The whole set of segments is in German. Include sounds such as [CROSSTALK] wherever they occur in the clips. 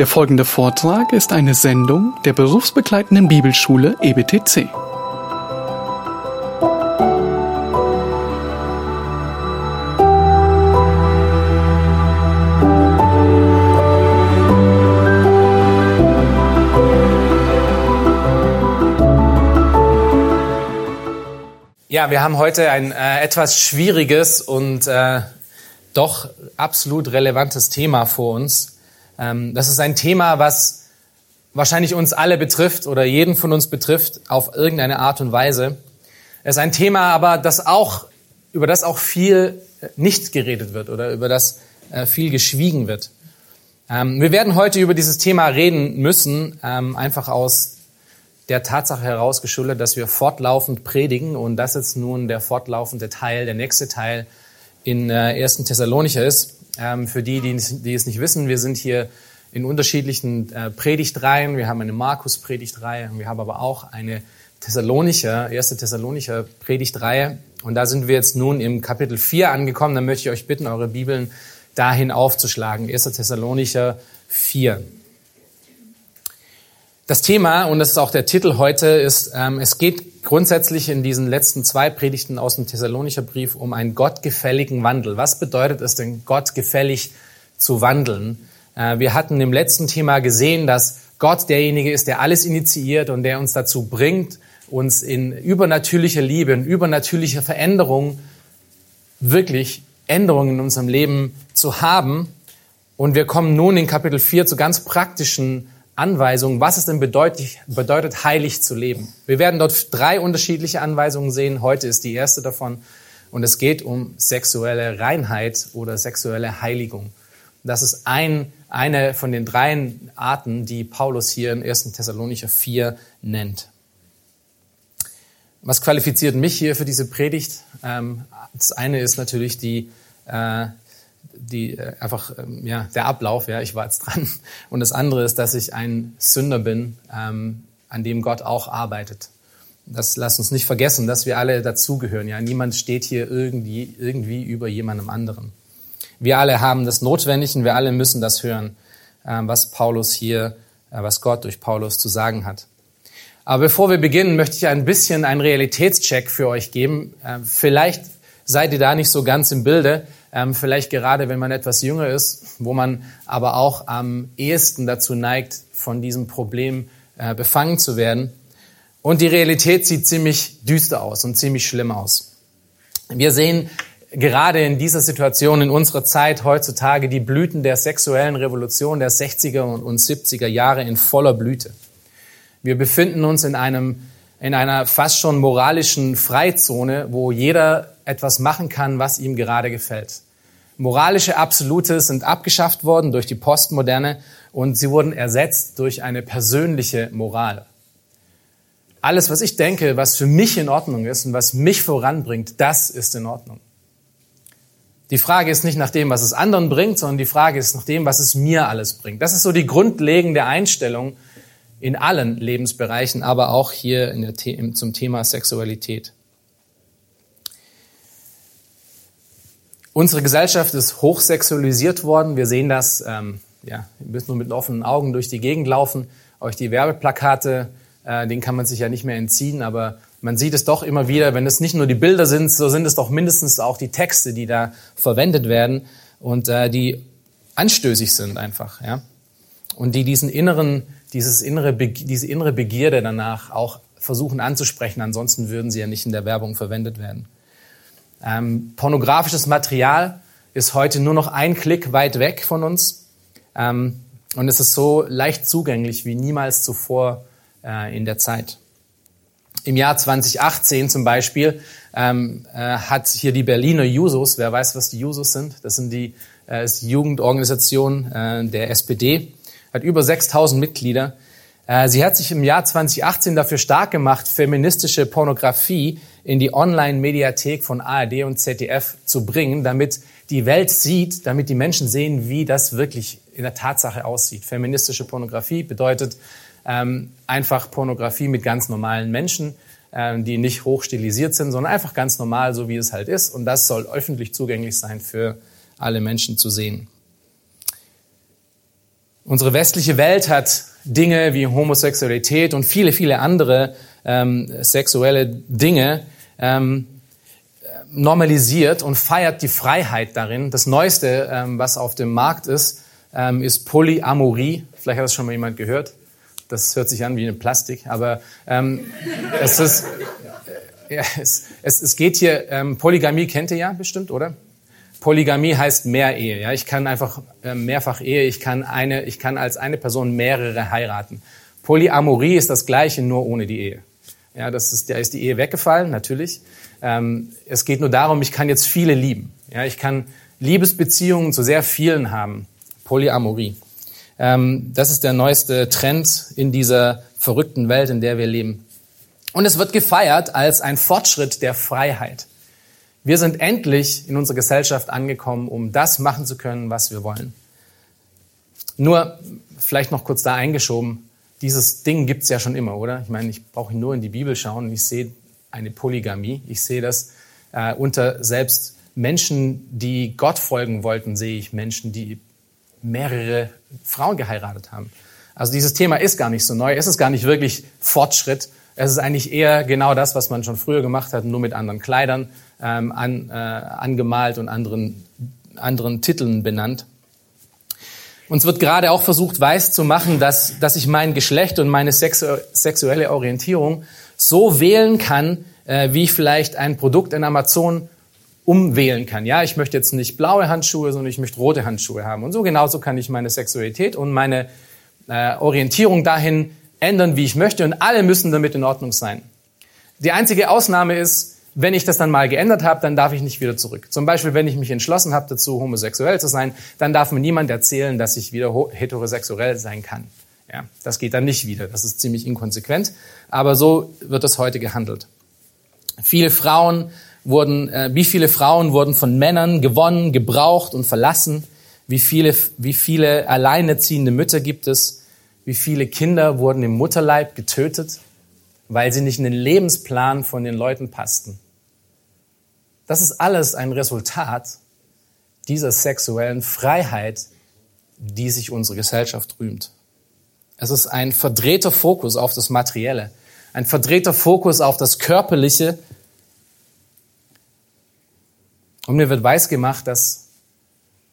Der folgende Vortrag ist eine Sendung der berufsbegleitenden Bibelschule EBTC. Ja, wir haben heute ein äh, etwas schwieriges und äh, doch absolut relevantes Thema vor uns. Ähm, das ist ein Thema, was wahrscheinlich uns alle betrifft oder jeden von uns betrifft auf irgendeine Art und Weise. Es ist ein Thema, aber das auch über das auch viel äh, nicht geredet wird oder über das äh, viel geschwiegen wird. Ähm, wir werden heute über dieses Thema reden müssen, ähm, einfach aus der Tatsache herausgeschuldet, dass wir fortlaufend predigen und das jetzt nun der fortlaufende Teil, der nächste Teil in äh, 1. Thessalonicher ist. Ähm, für die, die, die, es nicht wissen, wir sind hier in unterschiedlichen äh, Predigtreihen. Wir haben eine Markus-Predigtreihe, wir haben aber auch eine Thessalonicher, 1. Thessalonicher Predigtreihe. Und da sind wir jetzt nun im Kapitel 4 angekommen. Da möchte ich euch bitten, eure Bibeln dahin aufzuschlagen. 1. Thessalonicher 4. Das Thema, und das ist auch der Titel heute, ist, ähm, es geht grundsätzlich in diesen letzten zwei Predigten aus dem Thessalonicher Brief um einen gottgefälligen Wandel. Was bedeutet es denn, gottgefällig zu wandeln? Äh, wir hatten im letzten Thema gesehen, dass Gott derjenige ist, der alles initiiert und der uns dazu bringt, uns in übernatürlicher Liebe, in übernatürlicher Veränderung wirklich Änderungen in unserem Leben zu haben. Und wir kommen nun in Kapitel 4 zu ganz praktischen Anweisungen, was es denn bedeutet, bedeutet, heilig zu leben. Wir werden dort drei unterschiedliche Anweisungen sehen. Heute ist die erste davon. Und es geht um sexuelle Reinheit oder sexuelle Heiligung. Das ist ein, eine von den drei Arten, die Paulus hier in 1. Thessalonicher 4 nennt. Was qualifiziert mich hier für diese Predigt? Ähm, das eine ist natürlich die, äh, die äh, einfach ähm, ja der Ablauf, ja, ich war jetzt dran. [LAUGHS] Und das andere ist, dass ich ein Sünder bin, ähm, an dem Gott auch arbeitet. Das lasst uns nicht vergessen, dass wir alle dazugehören. Ja, niemand steht hier irgendwie irgendwie über jemandem anderen. Wir alle haben das notwendig und wir alle müssen das hören, ähm, was Paulus hier, äh, was Gott durch Paulus zu sagen hat. Aber bevor wir beginnen, möchte ich ein bisschen einen Realitätscheck für euch geben. Äh, vielleicht seid ihr da nicht so ganz im Bilde. Ähm, vielleicht gerade, wenn man etwas jünger ist, wo man aber auch am ehesten dazu neigt, von diesem Problem äh, befangen zu werden. Und die Realität sieht ziemlich düster aus und ziemlich schlimm aus. Wir sehen gerade in dieser Situation in unserer Zeit heutzutage die Blüten der sexuellen Revolution der 60er und 70er Jahre in voller Blüte. Wir befinden uns in einem in einer fast schon moralischen Freizone, wo jeder etwas machen kann, was ihm gerade gefällt. Moralische Absolute sind abgeschafft worden durch die Postmoderne und sie wurden ersetzt durch eine persönliche Moral. Alles, was ich denke, was für mich in Ordnung ist und was mich voranbringt, das ist in Ordnung. Die Frage ist nicht nach dem, was es anderen bringt, sondern die Frage ist nach dem, was es mir alles bringt. Das ist so die grundlegende Einstellung in allen Lebensbereichen, aber auch hier der, zum Thema Sexualität. Unsere Gesellschaft ist hochsexualisiert worden. Wir sehen das, ähm, ja, ihr müsst nur mit offenen Augen durch die Gegend laufen. Euch die Werbeplakate, äh, den kann man sich ja nicht mehr entziehen, aber man sieht es doch immer wieder, wenn es nicht nur die Bilder sind, so sind es doch mindestens auch die Texte, die da verwendet werden und äh, die anstößig sind einfach, ja. Und die diesen inneren, dieses innere, diese innere Begierde danach auch versuchen anzusprechen. Ansonsten würden sie ja nicht in der Werbung verwendet werden. Ähm, pornografisches Material ist heute nur noch ein Klick weit weg von uns. Ähm, und es ist so leicht zugänglich wie niemals zuvor äh, in der Zeit. Im Jahr 2018 zum Beispiel ähm, äh, hat hier die Berliner Jusos, wer weiß, was die Jusos sind, das sind die, äh, ist Jugendorganisation äh, der SPD, hat über 6000 Mitglieder. Äh, sie hat sich im Jahr 2018 dafür stark gemacht, feministische Pornografie in die Online-Mediathek von ARD und ZDF zu bringen, damit die Welt sieht, damit die Menschen sehen, wie das wirklich in der Tatsache aussieht. Feministische Pornografie bedeutet ähm, einfach Pornografie mit ganz normalen Menschen, ähm, die nicht hochstilisiert sind, sondern einfach ganz normal, so wie es halt ist. Und das soll öffentlich zugänglich sein für alle Menschen zu sehen. Unsere westliche Welt hat Dinge wie Homosexualität und viele, viele andere ähm, sexuelle Dinge ähm, normalisiert und feiert die Freiheit darin. Das Neueste, ähm, was auf dem Markt ist, ähm, ist Polyamorie. Vielleicht hat das schon mal jemand gehört. Das hört sich an wie eine Plastik, aber ähm, es ist, [LAUGHS] äh, es, es, es geht hier, ähm, Polygamie kennt ihr ja bestimmt, oder? Polygamie heißt Mehrehe. Ja, ich kann einfach äh, mehrfach Ehe. Ich kann eine, ich kann als eine Person mehrere heiraten. Polyamorie ist das Gleiche, nur ohne die Ehe. Ja, das ist, da ist die Ehe weggefallen, natürlich. Ähm, es geht nur darum, ich kann jetzt viele lieben. Ja, ich kann Liebesbeziehungen zu sehr vielen haben. Polyamorie. Ähm, das ist der neueste Trend in dieser verrückten Welt, in der wir leben. Und es wird gefeiert als ein Fortschritt der Freiheit. Wir sind endlich in unserer Gesellschaft angekommen, um das machen zu können, was wir wollen. Nur, vielleicht noch kurz da eingeschoben, dieses Ding gibt's ja schon immer, oder? Ich meine, ich brauche nur in die Bibel schauen und ich sehe eine Polygamie. Ich sehe das äh, unter selbst Menschen, die Gott folgen wollten, sehe ich Menschen, die mehrere Frauen geheiratet haben. Also dieses Thema ist gar nicht so neu. Es ist gar nicht wirklich Fortschritt. Es ist eigentlich eher genau das, was man schon früher gemacht hat, nur mit anderen Kleidern ähm, an, äh, angemalt und anderen, anderen Titeln benannt. Uns wird gerade auch versucht, weiß zu machen, dass, dass ich mein Geschlecht und meine sexu sexuelle Orientierung so wählen kann, äh, wie ich vielleicht ein Produkt in Amazon umwählen kann. Ja, ich möchte jetzt nicht blaue Handschuhe, sondern ich möchte rote Handschuhe haben. Und so genauso kann ich meine Sexualität und meine äh, Orientierung dahin ändern, wie ich möchte. Und alle müssen damit in Ordnung sein. Die einzige Ausnahme ist, wenn ich das dann mal geändert habe, dann darf ich nicht wieder zurück. Zum Beispiel, wenn ich mich entschlossen habe dazu, homosexuell zu sein, dann darf mir niemand erzählen, dass ich wieder heterosexuell sein kann. Ja, das geht dann nicht wieder. Das ist ziemlich inkonsequent. Aber so wird das heute gehandelt. Viele Frauen wurden, äh, wie viele Frauen wurden von Männern gewonnen, gebraucht und verlassen? Wie viele, wie viele alleinerziehende Mütter gibt es? Wie viele Kinder wurden im Mutterleib getötet, weil sie nicht in den Lebensplan von den Leuten passten? Das ist alles ein Resultat dieser sexuellen Freiheit, die sich unsere Gesellschaft rühmt. Es ist ein verdrehter Fokus auf das Materielle, ein verdrehter Fokus auf das Körperliche. Und mir wird weisgemacht, dass,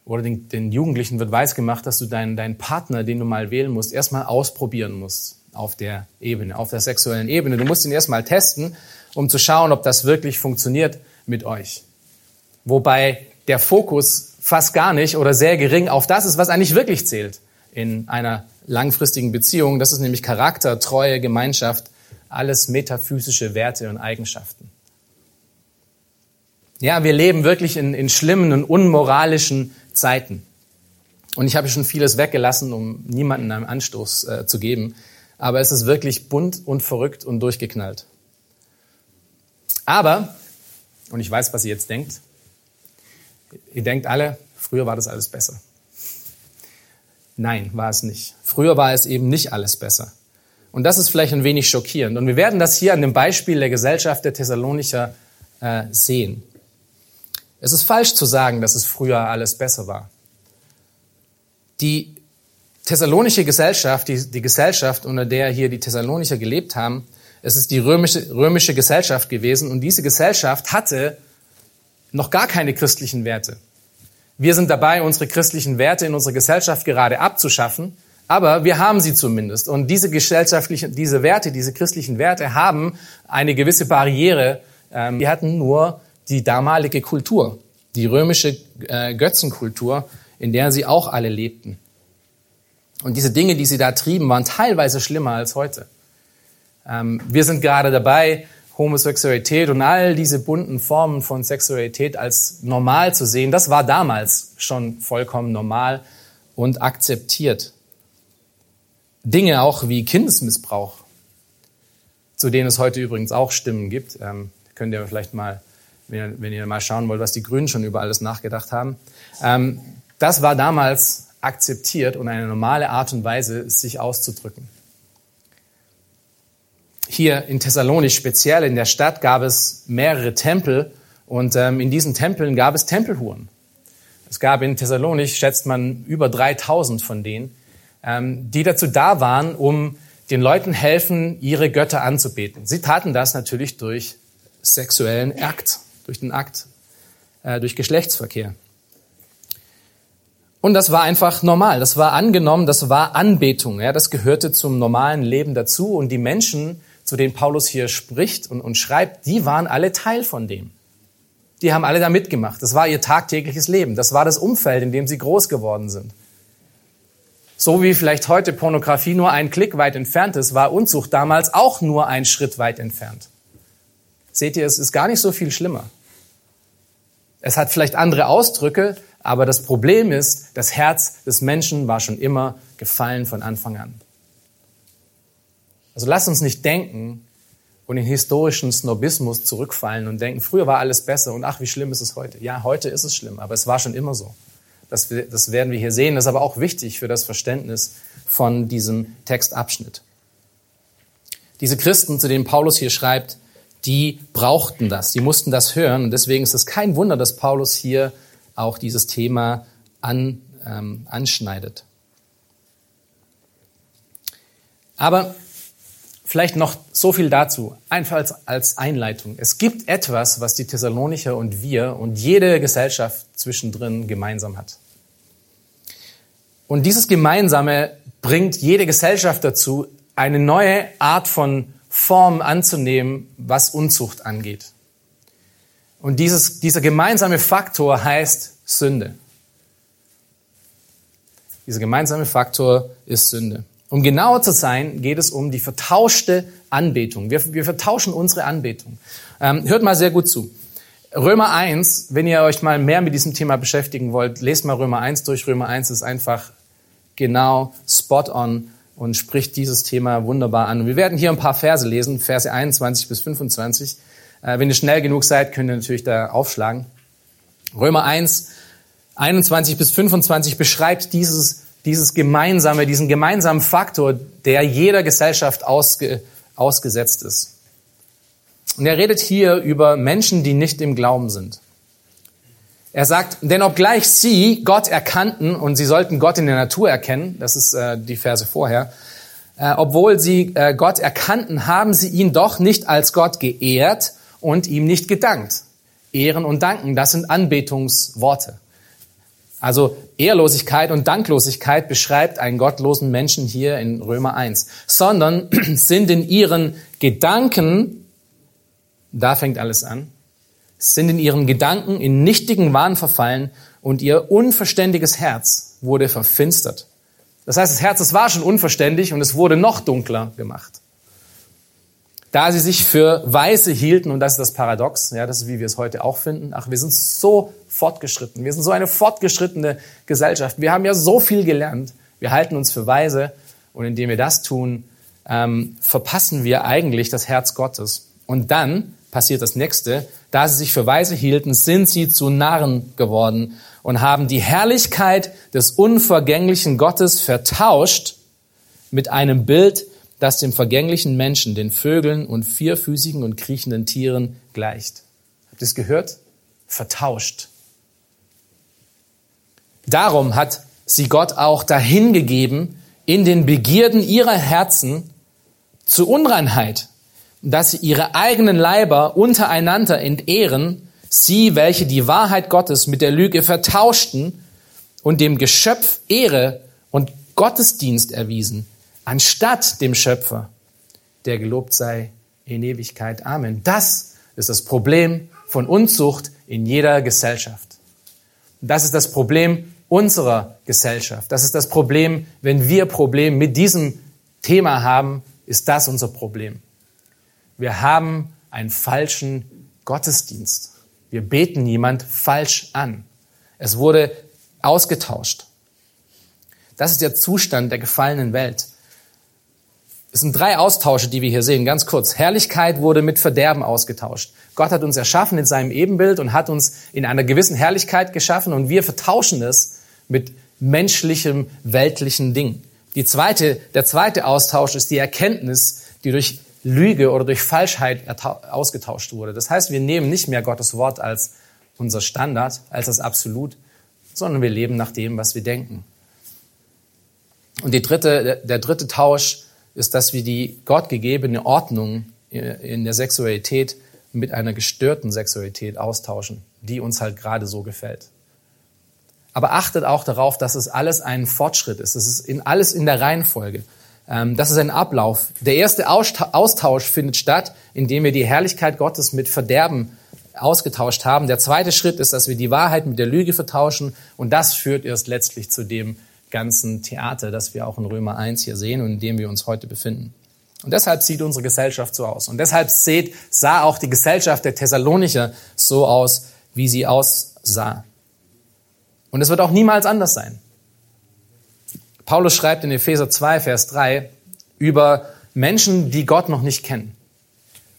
oder den, den Jugendlichen wird weisgemacht, dass du deinen, deinen Partner, den du mal wählen musst, erstmal ausprobieren musst auf der Ebene, auf der sexuellen Ebene. Du musst ihn erstmal testen, um zu schauen, ob das wirklich funktioniert mit euch. Wobei der Fokus fast gar nicht oder sehr gering auf das ist, was eigentlich wirklich zählt in einer langfristigen Beziehung. Das ist nämlich Charakter, Treue, Gemeinschaft, alles metaphysische Werte und Eigenschaften. Ja, wir leben wirklich in, in schlimmen und unmoralischen Zeiten. Und ich habe schon vieles weggelassen, um niemanden einen Anstoß äh, zu geben. Aber es ist wirklich bunt und verrückt und durchgeknallt. Aber und ich weiß, was ihr jetzt denkt. Ihr denkt alle, früher war das alles besser. Nein, war es nicht. Früher war es eben nicht alles besser. Und das ist vielleicht ein wenig schockierend. Und wir werden das hier an dem Beispiel der Gesellschaft der Thessalonicher äh, sehen. Es ist falsch zu sagen, dass es früher alles besser war. Die thessalonische Gesellschaft, die, die Gesellschaft, unter der hier die Thessalonicher gelebt haben, es ist die römische, römische Gesellschaft gewesen und diese Gesellschaft hatte noch gar keine christlichen Werte. Wir sind dabei, unsere christlichen Werte in unserer Gesellschaft gerade abzuschaffen, aber wir haben sie zumindest. Und diese gesellschaftlichen, diese Werte, diese christlichen Werte haben eine gewisse Barriere. Ähm, die hatten nur die damalige Kultur, die römische äh, Götzenkultur, in der sie auch alle lebten. Und diese Dinge, die sie da trieben, waren teilweise schlimmer als heute. Ähm, wir sind gerade dabei, Homosexualität und all diese bunten Formen von Sexualität als normal zu sehen. Das war damals schon vollkommen normal und akzeptiert. Dinge auch wie Kindesmissbrauch, zu denen es heute übrigens auch Stimmen gibt. Ähm, könnt ihr vielleicht mal, wenn ihr, wenn ihr, mal schauen wollt, was die Grünen schon über alles nachgedacht haben. Ähm, das war damals akzeptiert und eine normale Art und Weise, sich auszudrücken hier in Thessalonich, speziell in der Stadt, gab es mehrere Tempel und ähm, in diesen Tempeln gab es Tempelhuren. Es gab in Thessalonich, schätzt man, über 3000 von denen. ähm, die dazu da waren, um den Leuten helfen, ihre Götter anzubeten. Sie taten das natürlich durch sexuellen Akt, durch den Akt, äh, durch Geschlechtsverkehr. Und das war einfach normal, das war angenommen, das war Anbetung, ja, das gehörte zum normalen Leben dazu. Und die Menschen, zu denen Paulus hier spricht und, und schreibt, die waren alle Teil von dem. Die haben alle da mitgemacht. Das war ihr tagtägliches Leben. Das war das Umfeld, in dem sie groß geworden sind. So wie vielleicht heute Pornografie nur ein Klick weit entfernt ist, war Unzucht damals auch nur ein Schritt weit entfernt. Seht ihr, es ist gar nicht so viel schlimmer. Es hat vielleicht andere Ausdrücke, aber das Problem ist, das Herz des Menschen war schon immer gefallen von Anfang an. Also lasst uns nicht denken und in historischen Snobismus zurückfallen und denken, früher war alles besser und ach, wie schlimm ist es heute. Ja, heute ist es schlimm, aber es war schon immer so. Das, das werden wir hier sehen. Das ist aber auch wichtig für das Verständnis von diesem Textabschnitt. Diese Christen, zu denen Paulus hier schreibt, die brauchten das, die mussten das hören. Und deswegen ist es kein Wunder, dass Paulus hier auch dieses Thema an, ähm, anschneidet. Aber vielleicht noch so viel dazu, einfach als, als Einleitung. Es gibt etwas, was die Thessalonicher und wir und jede Gesellschaft zwischendrin gemeinsam hat. Und dieses Gemeinsame bringt jede Gesellschaft dazu, eine neue Art von Form anzunehmen, was Unzucht angeht. Und dieses, dieser gemeinsame Faktor heißt Sünde. Dieser gemeinsame Faktor ist Sünde. Um genauer zu sein, geht es um die vertauschte Anbetung. Wir, wir vertauschen unsere Anbetung. Ähm, hört mal sehr gut zu. Römer 1, wenn ihr euch mal mehr mit diesem Thema beschäftigen wollt, lest mal Römer 1 durch. Römer 1 ist einfach genau spot on und spricht dieses Thema wunderbar an. Wir werden hier ein paar Verse lesen, Verse 21 bis 25. Äh, wenn ihr schnell genug seid, könnt ihr natürlich da aufschlagen. Römer 1, 21 bis 25 beschreibt dieses, dieses gemeinsame, diesen gemeinsamen Faktor, der jeder Gesellschaft ausge, ausgesetzt ist. Und er redet hier über Menschen, die nicht im Glauben sind. Er sagt, denn obgleich sie Gott erkannten und sie sollten Gott in der Natur erkennen, das ist äh, die Verse vorher, äh, obwohl sie äh, Gott erkannten, haben sie ihn doch nicht als Gott geehrt und ihm nicht gedankt. Ehren und danken, das sind Anbetungsworte. Also Ehrlosigkeit und Danklosigkeit beschreibt einen gottlosen Menschen hier in Römer 1, sondern [CLEARS THROAT] sind in ihren Gedanken, da fängt alles an, sind in ihren Gedanken in nichtigen Wahn verfallen und ihr unverständiges Herz wurde verfinstert. Das heißt, das Herz, es war schon unverständlich und es wurde noch dunkler gemacht. Da sie sich für Weise hielten, und das ist das Paradox, ja, das ist, wie wir es heute auch finden, ach, wir sind so fortgeschritten, wir sind so eine fortgeschrittene Gesellschaft, wir haben ja so viel gelernt, wir halten uns für Weise, und indem wir das tun, ähm, verpassen wir eigentlich das Herz Gottes. Und dann passiert das Nächste, da sie sich für Weise hielten, sind sie zu Narren geworden und haben die Herrlichkeit des unvergänglichen Gottes vertauscht mit einem Bild das dem vergänglichen Menschen, den Vögeln und vierfüßigen und kriechenden Tieren gleicht. Habt ihr es gehört? Vertauscht. Darum hat sie Gott auch dahingegeben in den Begierden ihrer Herzen zur Unreinheit, dass sie ihre eigenen Leiber untereinander entehren, sie, welche die Wahrheit Gottes mit der Lüge vertauschten und dem Geschöpf Ehre und Gottesdienst erwiesen, anstatt dem Schöpfer, der gelobt sei in Ewigkeit. Amen. Das ist das Problem von Unzucht in jeder Gesellschaft. Das ist das Problem unserer Gesellschaft. Das ist das Problem, wenn wir Probleme mit diesem Thema haben, ist das unser Problem. Wir haben einen falschen Gottesdienst. Wir beten jemand falsch an. Es wurde ausgetauscht. Das ist der Zustand der gefallenen Welt. Es sind drei Austausche, die wir hier sehen. Ganz kurz. Herrlichkeit wurde mit Verderben ausgetauscht. Gott hat uns erschaffen in seinem Ebenbild und hat uns in einer gewissen Herrlichkeit geschaffen und wir vertauschen es mit menschlichem, weltlichen Ding. Die zweite, der zweite Austausch ist die Erkenntnis, die durch Lüge oder durch Falschheit ausgetauscht wurde. Das heißt, wir nehmen nicht mehr Gottes Wort als unser Standard, als das Absolut, sondern wir leben nach dem, was wir denken. Und die dritte, der dritte Tausch ist, dass wir die gottgegebene Ordnung in der Sexualität mit einer gestörten Sexualität austauschen, die uns halt gerade so gefällt. Aber achtet auch darauf, dass es alles ein Fortschritt ist. Es ist in, alles in der Reihenfolge. Ähm, das ist ein Ablauf. Der erste Austausch findet statt, indem wir die Herrlichkeit Gottes mit Verderben ausgetauscht haben. Der zweite Schritt ist, dass wir die Wahrheit mit der Lüge vertauschen. Und das führt erst letztlich zu dem ganzen Theater, das wir auch in Römer 1 hier sehen und in dem wir uns heute befinden. Und deshalb sieht unsere Gesellschaft so aus. Und deshalb sieht, sah auch die Gesellschaft der Thessalonicher so aus, wie sie aussah. Und es wird auch niemals anders sein. Paulus schreibt in Epheser 2, Vers 3 über Menschen, die Gott noch nicht kennen.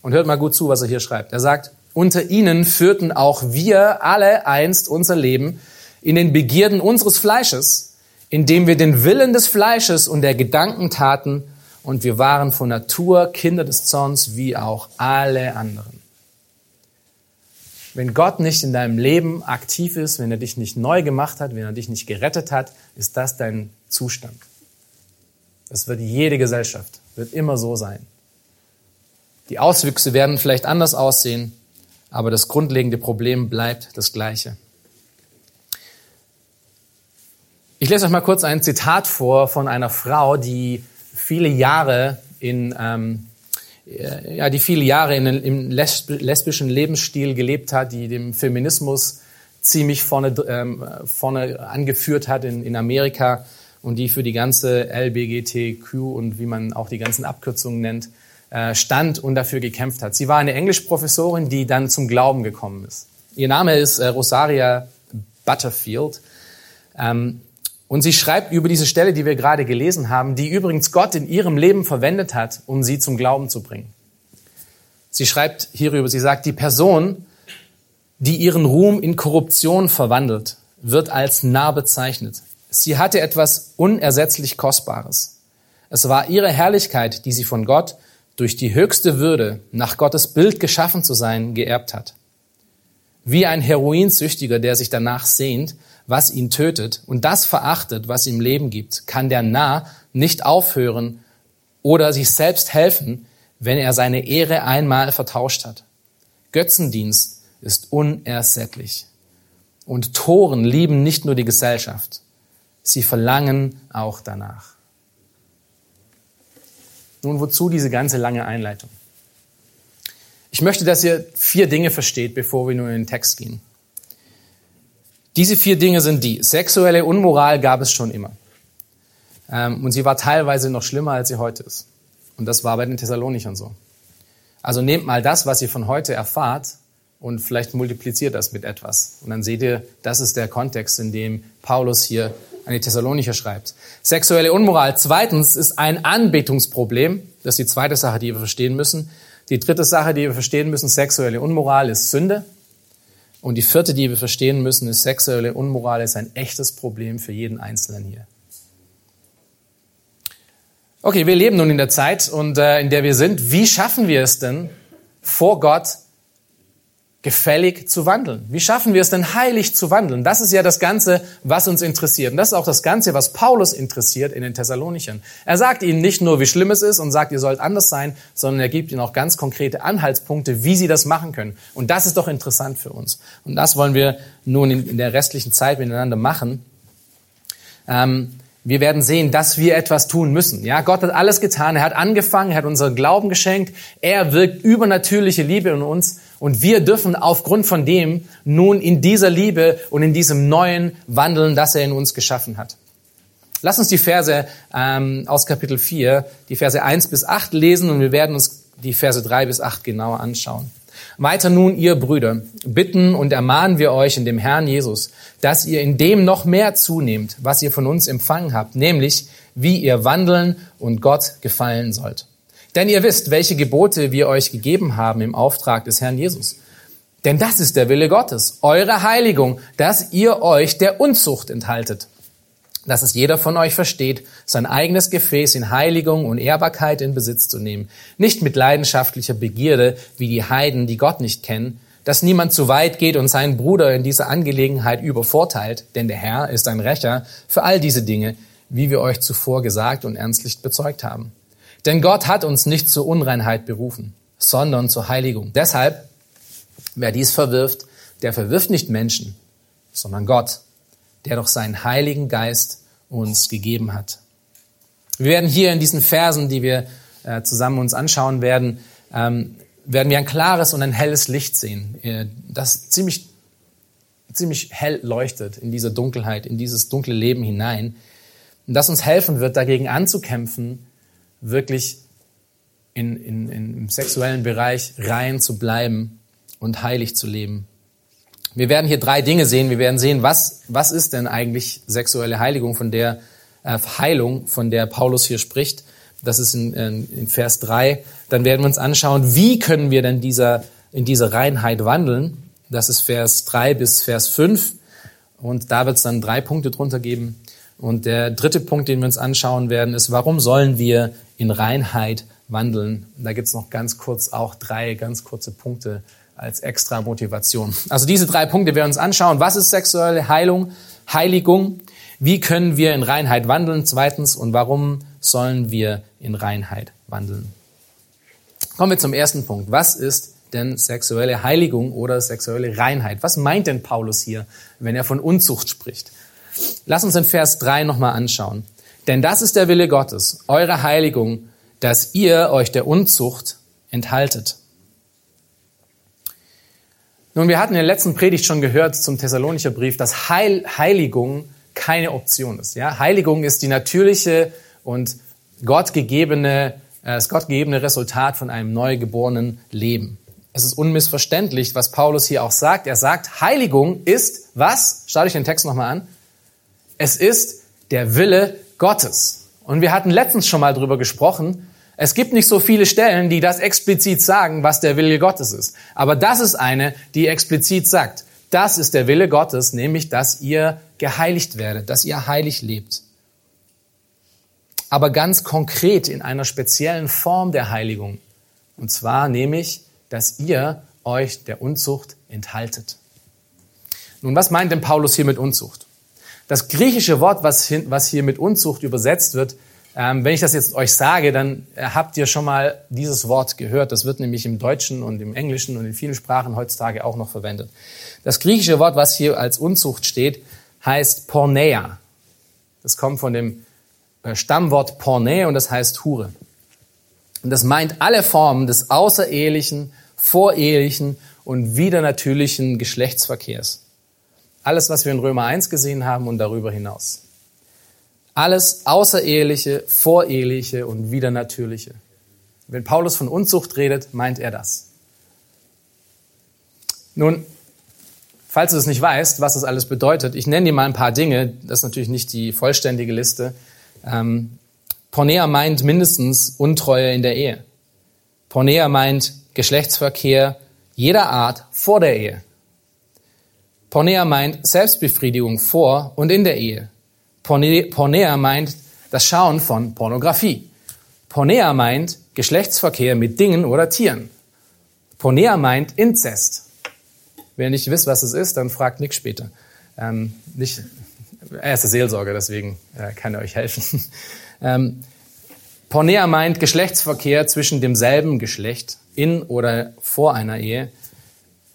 Und hört mal gut zu, was er hier schreibt. Er sagt, unter ihnen führten auch wir alle einst unser Leben in den Begierden unseres Fleisches, indem wir den Willen des Fleisches und der Gedanken taten, und wir waren von Natur Kinder des Zorns wie auch alle anderen. Wenn Gott nicht in deinem Leben aktiv ist, wenn er dich nicht neu gemacht hat, wenn er dich nicht gerettet hat, ist das dein Zustand. Das wird jede Gesellschaft, wird immer so sein. Die Auswüchse werden vielleicht anders aussehen, aber das grundlegende Problem bleibt das gleiche. Ich lese euch mal kurz ein Zitat vor von einer Frau, die viele Jahre in, ähm, äh, ja, die viele Jahre in, im lesbischen Lebensstil gelebt hat, die dem Feminismus ziemlich vorne, ähm, vorne angeführt hat in, in Amerika und die für die ganze LBGTQ und wie man auch die ganzen Abkürzungen nennt, äh, stand und dafür gekämpft hat. Sie war eine Englischprofessorin, die dann zum Glauben gekommen ist. Ihr Name ist äh, Rosaria Butterfield. Ähm, und sie schreibt über diese Stelle, die wir gerade gelesen haben, die übrigens Gott in ihrem Leben verwendet hat, um sie zum Glauben zu bringen. Sie schreibt hierüber, sie sagt, die Person, die ihren Ruhm in Korruption verwandelt, wird als nah bezeichnet. Sie hatte etwas unersetzlich Kostbares. Es war ihre Herrlichkeit, die sie von Gott durch die höchste Würde, nach Gottes Bild geschaffen zu sein, geerbt hat. Wie ein Heroinsüchtiger, der sich danach sehnt, was ihn tötet und das verachtet, was ihm Leben gibt, kann der Narr nicht aufhören oder sich selbst helfen, wenn er seine Ehre einmal vertauscht hat. Götzendienst ist unersättlich. Und Toren lieben nicht nur die Gesellschaft, sie verlangen auch danach. Nun, wozu diese ganze lange Einleitung? Ich möchte, dass ihr vier Dinge versteht, bevor wir nun in den Text gehen. Diese vier Dinge sind die. Sexuelle Unmoral gab es schon immer. Ähm, und sie war teilweise noch schlimmer, als sie heute ist. Und das war bei den Thessalonichern so. Also nehmt mal das, was ihr von heute erfahrt und vielleicht multipliziert das mit etwas. Und dann seht ihr, das ist der Kontext, in dem Paulus hier an die Thessalonicher schreibt. Sexuelle Unmoral zweitens ist ein Anbetungsproblem. Das ist die zweite Sache, die wir verstehen müssen. Die dritte Sache, die wir verstehen müssen, sexuelle Unmoral ist Sünde. Und die vierte, die wir verstehen müssen, ist sexuelle Unmoral ist ein echtes Problem für jeden Einzelnen hier. Okay, wir leben nun in der Zeit, und äh, in der wir sind. Wie schaffen wir es denn, vor Gott gefällig zu wandeln? Wie schaffen wir es denn heilig zu wandeln? Das ist ja das Ganze, was uns interessiert. Und das ist auch das Ganze, was Paulus interessiert in den Thessalonichern. Er sagt ihnen nicht nur, wie schlimm es ist und sagt, ihr sollt anders sein, sondern er gibt ihnen auch ganz konkrete Anhaltspunkte, wie sie das machen können. Und das ist doch interessant für uns. Und das wollen wir nun in, der restlichen Zeit miteinander machen. Ähm, wir werden sehen, dass wir etwas tun müssen. Ja, Gott hat alles getan. Er hat angefangen, er hat unseren Glauben geschenkt. Er wirkt übernatürliche Liebe in uns. Und wir dürfen aufgrund von dem nun in dieser Liebe und in diesem neuen wandeln, das er in uns geschaffen hat. Lass uns die Verse ähm, aus Kapitel 4, die Verse 1 bis 8 lesen und wir werden uns die Verse 3 bis 8 genauer anschauen. Weiter nun, ihr Brüder, bitten und ermahnen wir euch in dem Herrn Jesus, dass ihr in dem noch mehr zunehmt, was ihr von uns empfangen habt, nämlich wie ihr wandeln und Gott gefallen sollt. Denn ihr wisst, welche Gebote wir euch gegeben haben im Auftrag des Herrn Jesus. Denn das ist der Wille Gottes, eure Heiligung, dass ihr euch der Unzucht enthaltet dass es jeder von euch versteht, sein eigenes Gefäß in Heiligung und Ehrbarkeit in Besitz zu nehmen, nicht mit leidenschaftlicher Begierde wie die Heiden, die Gott nicht kennen, dass niemand zu weit geht und seinen Bruder in dieser Angelegenheit übervorteilt, denn der Herr ist ein Rächer für all diese Dinge, wie wir euch zuvor gesagt und ernstlich bezeugt haben. Denn Gott hat uns nicht zur Unreinheit berufen, sondern zur Heiligung. Deshalb, wer dies verwirft, der verwirft nicht Menschen, sondern Gott, der doch seinen Heiligen Geist uns gegeben hat. Wir werden hier in diesen Versen, die wir äh, zusammen uns anschauen werden, ähm, werden wir ein klares und ein helles Licht sehen, äh, das ziemlich, ziemlich hell leuchtet in diese Dunkelheit, in dieses dunkle Leben hinein, und das uns helfen wird, dagegen anzukämpfen, wirklich in, in, in, im sexuellen Bereich rein zu bleiben und heilig zu leben. Wir werden hier drei Dinge sehen. Wir werden sehen, was, was ist denn eigentlich sexuelle Heiligung, von der äh, Heilung, von der Paulus hier spricht. Das ist in, in, in Vers 3. Dann werden wir uns anschauen, wie können wir denn dieser, in dieser Reinheit wandeln. Das ist Vers 3 bis Vers 5. Und da wird es dann drei Punkte drunter geben. Und der dritte Punkt, den wir uns anschauen werden, ist, warum sollen wir in Reinheit wandeln? Da gibt es noch ganz kurz auch drei ganz kurze Punkte als extra Motivation. Also diese drei Punkte werden wir uns anschauen. Was ist sexuelle Heilung, Heiligung? Wie können wir in Reinheit wandeln? Zweitens, und warum sollen wir in Reinheit wandeln? Kommen wir zum ersten Punkt. Was ist denn sexuelle Heiligung oder sexuelle Reinheit? Was meint denn Paulus hier, wenn er von Unzucht spricht? Lass uns den Vers 3 nochmal anschauen. Denn das ist der Wille Gottes, eure Heiligung, dass ihr euch der Unzucht enthaltet. Nun, wir hatten in der letzten Predigt schon gehört zum Thessalonicher Brief, dass Heil, Heiligung keine Option ist. Ja? Heiligung ist die natürliche und gottgegebene, äh, das gottgegebene Resultat von einem neugeborenen Leben. Es ist unmissverständlich, was Paulus hier auch sagt. Er sagt, Heiligung ist was? Schaut euch den Text nochmal an. Es ist der Wille Gottes. Und wir hatten letztens schon mal drüber gesprochen. Es gibt nicht so viele Stellen, die das explizit sagen, was der Wille Gottes ist. Aber das ist eine, die explizit sagt, das ist der Wille Gottes, nämlich, dass ihr geheiligt werdet, dass ihr heilig lebt. Aber ganz konkret in einer speziellen Form der Heiligung. Und zwar nämlich, dass ihr euch der Unzucht enthaltet. Nun, was meint denn Paulus hier mit Unzucht? Das griechische Wort, was, hier mit Unzucht übersetzt wird, ähm, wenn ich das jetzt euch sage, dann äh, habt ihr schon mal dieses Wort gehört. Das wird nämlich im Deutschen und im Englischen und in vielen Sprachen heutzutage auch noch verwendet. Das griechische Wort, was hier als Unzucht steht, heißt Porneia. Das kommt von dem äh, Stammwort Porne und das heißt Hure. Und das meint alle Formen des außerehelichen, vorehelichen und widernatürlichen Geschlechtsverkehrs. Alles, was wir in Römer 1 gesehen haben und darüber hinaus. Alles Außereheliche, Voreheliche und Widernatürliche. Wenn Paulus von Unzucht redet, meint er das. Nun, falls du es nicht weißt, was das alles bedeutet, ich nenne dir mal ein paar Dinge. Das ist natürlich nicht die vollständige Liste. Ähm, Pornea meint mindestens Untreue in der Ehe. Pornea meint Geschlechtsverkehr jeder Art vor der Ehe. Pornea meint Selbstbefriedigung vor und in der Ehe. Pornea meint das Schauen von Pornografie. Pornea meint Geschlechtsverkehr mit Dingen oder Tieren. Pornea meint Inzest. Ihr nicht wisst, was es ist, dann fragt Nick später. Ähm, nicht, er ist der Seelsorger, deswegen äh, kann er euch helfen. [LAUGHS] ähm, Pornea meint Geschlechtsverkehr zwischen demselben Geschlecht in oder vor einer Ehe.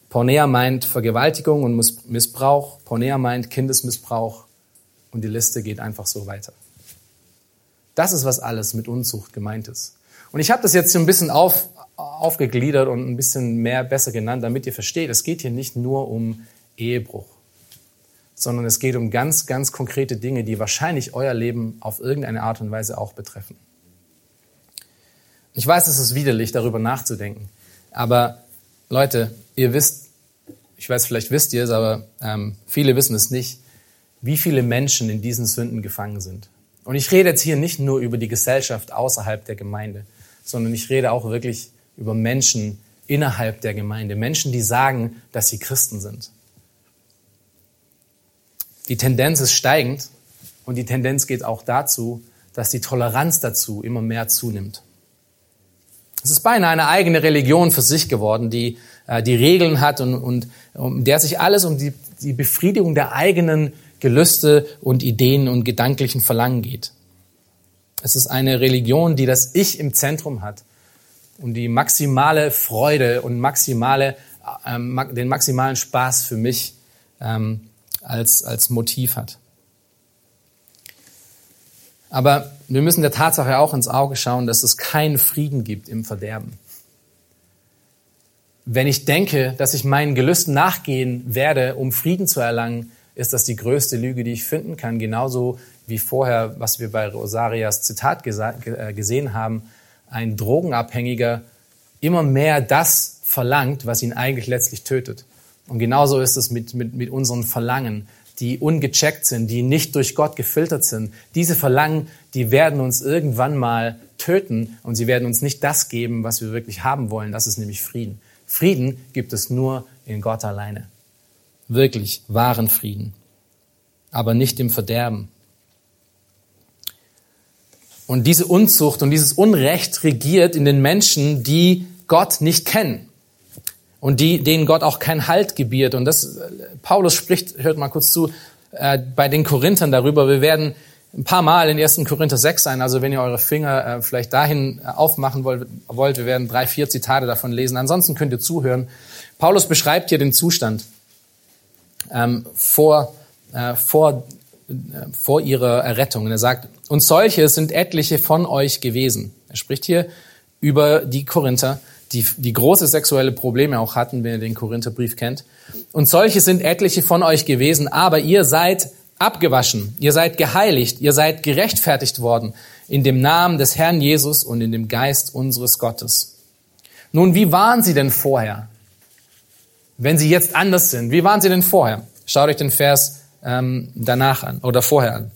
Pornea meint Vergewaltigung und Missbrauch. Pornea meint Kindesmissbrauch. Und die Liste geht einfach so weiter. Das ist, was alles mit Unzucht gemeint ist. Und ich habe das jetzt so ein bisschen auf, aufgegliedert und ein bisschen mehr besser genannt, damit ihr versteht, es geht hier nicht nur um Ehebruch, sondern es geht um ganz, ganz konkrete Dinge, die wahrscheinlich euer Leben auf irgendeine Art und Weise auch betreffen. Ich weiß, es ist widerlich, darüber nachzudenken. Aber Leute, ihr wisst, ich weiß, vielleicht wisst ihr es, aber ähm, viele wissen es nicht, wie viele Menschen in diesen Sünden gefangen sind. Und ich rede jetzt hier nicht nur über die Gesellschaft außerhalb der Gemeinde, sondern ich rede auch wirklich über Menschen innerhalb der Gemeinde. Menschen, die sagen, dass sie Christen sind. Die Tendenz ist steigend und die Tendenz geht auch dazu, dass die Toleranz dazu immer mehr zunimmt. Es ist beinahe eine eigene Religion für sich geworden, die äh, die Regeln hat und, und um der sich alles um die, die Befriedigung der eigenen Gelüste und Ideen und gedanklichen Verlangen geht. Es ist eine Religion, die das Ich im Zentrum hat und die maximale Freude und maximale, ähm, den maximalen Spaß für mich ähm, als, als Motiv hat. Aber wir müssen der Tatsache auch ins Auge schauen, dass es keinen Frieden gibt im Verderben. Wenn ich denke, dass ich meinen Gelüsten nachgehen werde, um Frieden zu erlangen, ist das die größte Lüge, die ich finden kann. Genauso wie vorher, was wir bei Rosarias Zitat äh, gesehen haben, ein Drogenabhängiger immer mehr das verlangt, was ihn eigentlich letztlich tötet. Und genauso ist es mit, mit, mit unseren Verlangen, die ungecheckt sind, die nicht durch Gott gefiltert sind. Diese Verlangen, die werden uns irgendwann mal töten und sie werden uns nicht das geben, was wir wirklich haben wollen. Das ist nämlich Frieden. Frieden gibt es nur in Gott alleine wirklich wahren Frieden, aber nicht im Verderben. Und diese Unzucht und dieses Unrecht regiert in den Menschen, die Gott nicht kennen und die, denen Gott auch keinen Halt gebiert. Und das, Paulus spricht, hört mal kurz zu, äh, bei den Korinthern darüber. Wir werden ein paar Mal in 1. Korinther 6 sein. Also wenn ihr eure Finger äh, vielleicht dahin äh, aufmachen wollt, wollt, wir werden drei, vier Zitate davon lesen. Ansonsten könnt ihr zuhören. Paulus beschreibt hier den Zustand ähm, vor, äh, vor, äh, vor ihrer Errettung. Und er sagt, und solche sind etliche von euch gewesen. Er spricht hier über die Korinther, die, die große sexuelle Probleme auch hatten, wenn ihr den Korintherbrief kennt. Und solche sind etliche von euch gewesen, aber ihr seid abgewaschen, ihr seid geheiligt, ihr seid gerechtfertigt worden in dem Namen des Herrn Jesus und in dem Geist unseres Gottes. Nun, wie waren sie denn vorher? wenn sie jetzt anders sind? Wie waren sie denn vorher? Schaut euch den Vers ähm, danach an oder vorher an.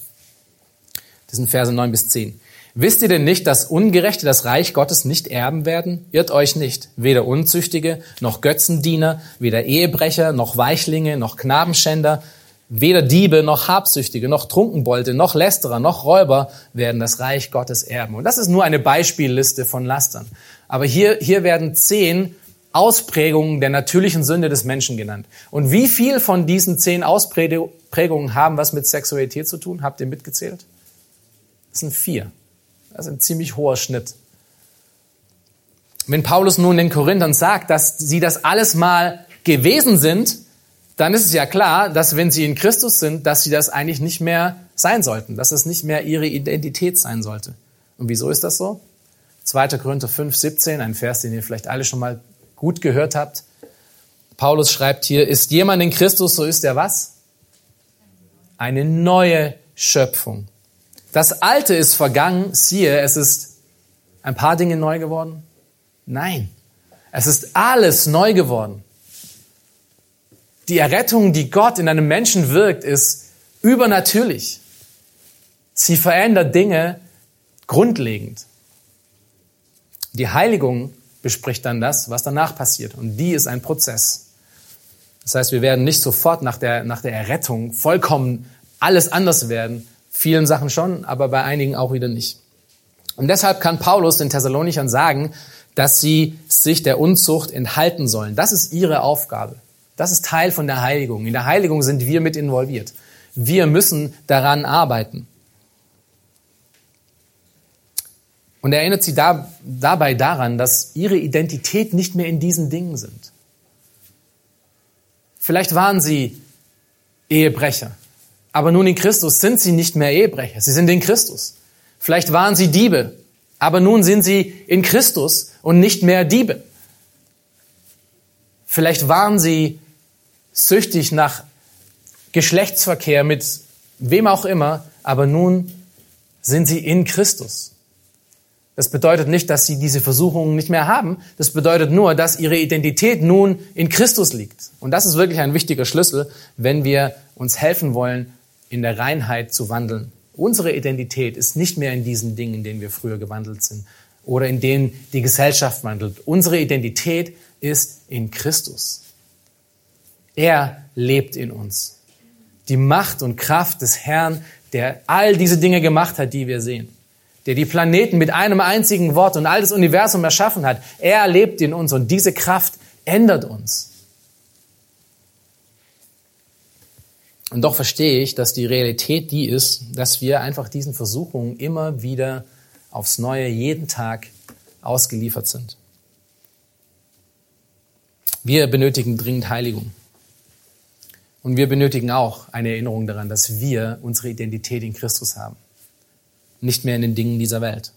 Das sind Verse 9 bis 10. Wisst ihr denn nicht, dass Ungerechte das Reich Gottes nicht erben werden? Irrt euch nicht. Weder Unzüchtige, noch Götzendiener, weder Ehebrecher, noch Weichlinge, noch Knabenschänder, weder Diebe, noch Habsüchtige, noch Trunkenbolte, noch Lästerer, noch Räuber werden das Reich Gottes erben. Und das ist nur eine Beispielliste von Lastern. Aber hier, hier werden zehn Ausprägungen der natürlichen Sünde des Menschen genannt. Und wie viel von diesen zehn Ausprägungen haben was mit Sexualität zu tun? Habt ihr mitgezählt? Das sind vier. Das ist ein ziemlich hoher Schnitt. Wenn Paulus nun den Korinthern sagt, dass sie das alles mal gewesen sind, dann ist es ja klar, dass wenn sie in Christus sind, dass sie das eigentlich nicht mehr sein sollten, dass es nicht mehr ihre Identität sein sollte. Und wieso ist das so? 2. Korinther 5, 17, ein Vers, den ihr vielleicht alle schon mal gut gehört habt. Paulus schreibt hier, ist jemand in Christus, so ist er was? Eine neue Schöpfung. Das Alte ist vergangen, siehe, es ist ein paar Dinge neu geworden. Nein, es ist alles neu geworden. Die Errettung, die Gott in einem Menschen wirkt, ist übernatürlich. Sie verändert Dinge grundlegend. Die Heiligung bespricht dann das, was danach passiert. Und die ist ein Prozess. Das heißt, wir werden nicht sofort nach der, nach der Errettung vollkommen alles anders werden. Vielen Sachen schon, aber bei einigen auch wieder nicht. Und deshalb kann Paulus den Thessalonichern sagen, dass sie sich der Unzucht enthalten sollen. Das ist ihre Aufgabe. Das ist Teil von der Heiligung. In der Heiligung sind wir mit involviert. Wir müssen daran arbeiten. Und er erinnert sie da, dabei daran, dass ihre Identität nicht mehr in diesen Dingen sind. Vielleicht waren sie Ehebrecher, aber nun in Christus sind sie nicht mehr Ehebrecher, sie sind in Christus. Vielleicht waren sie Diebe, aber nun sind sie in Christus und nicht mehr Diebe. Vielleicht waren sie süchtig nach Geschlechtsverkehr mit wem auch immer, aber nun sind sie in Christus. Das bedeutet nicht, dass sie diese Versuchungen nicht mehr haben. Das bedeutet nur, dass ihre Identität nun in Christus liegt. Und das ist wirklich ein wichtiger Schlüssel, wenn wir uns helfen wollen, in der Reinheit zu wandeln. Unsere Identität ist nicht mehr in diesen Dingen, in denen wir früher gewandelt sind oder in denen die Gesellschaft wandelt. Unsere Identität ist in Christus. Er lebt in uns. Die Macht und Kraft des Herrn, der all diese Dinge gemacht hat, die wir sehen der die Planeten mit einem einzigen Wort und all das Universum erschaffen hat, er lebt in uns und diese Kraft ändert uns. Und doch verstehe ich, dass die Realität die ist, dass wir einfach diesen Versuchungen immer wieder aufs Neue jeden Tag ausgeliefert sind. Wir benötigen dringend Heiligung. Und wir benötigen auch eine Erinnerung daran, dass wir unsere Identität in Christus haben. Nicht mehr in den Dingen dieser Welt.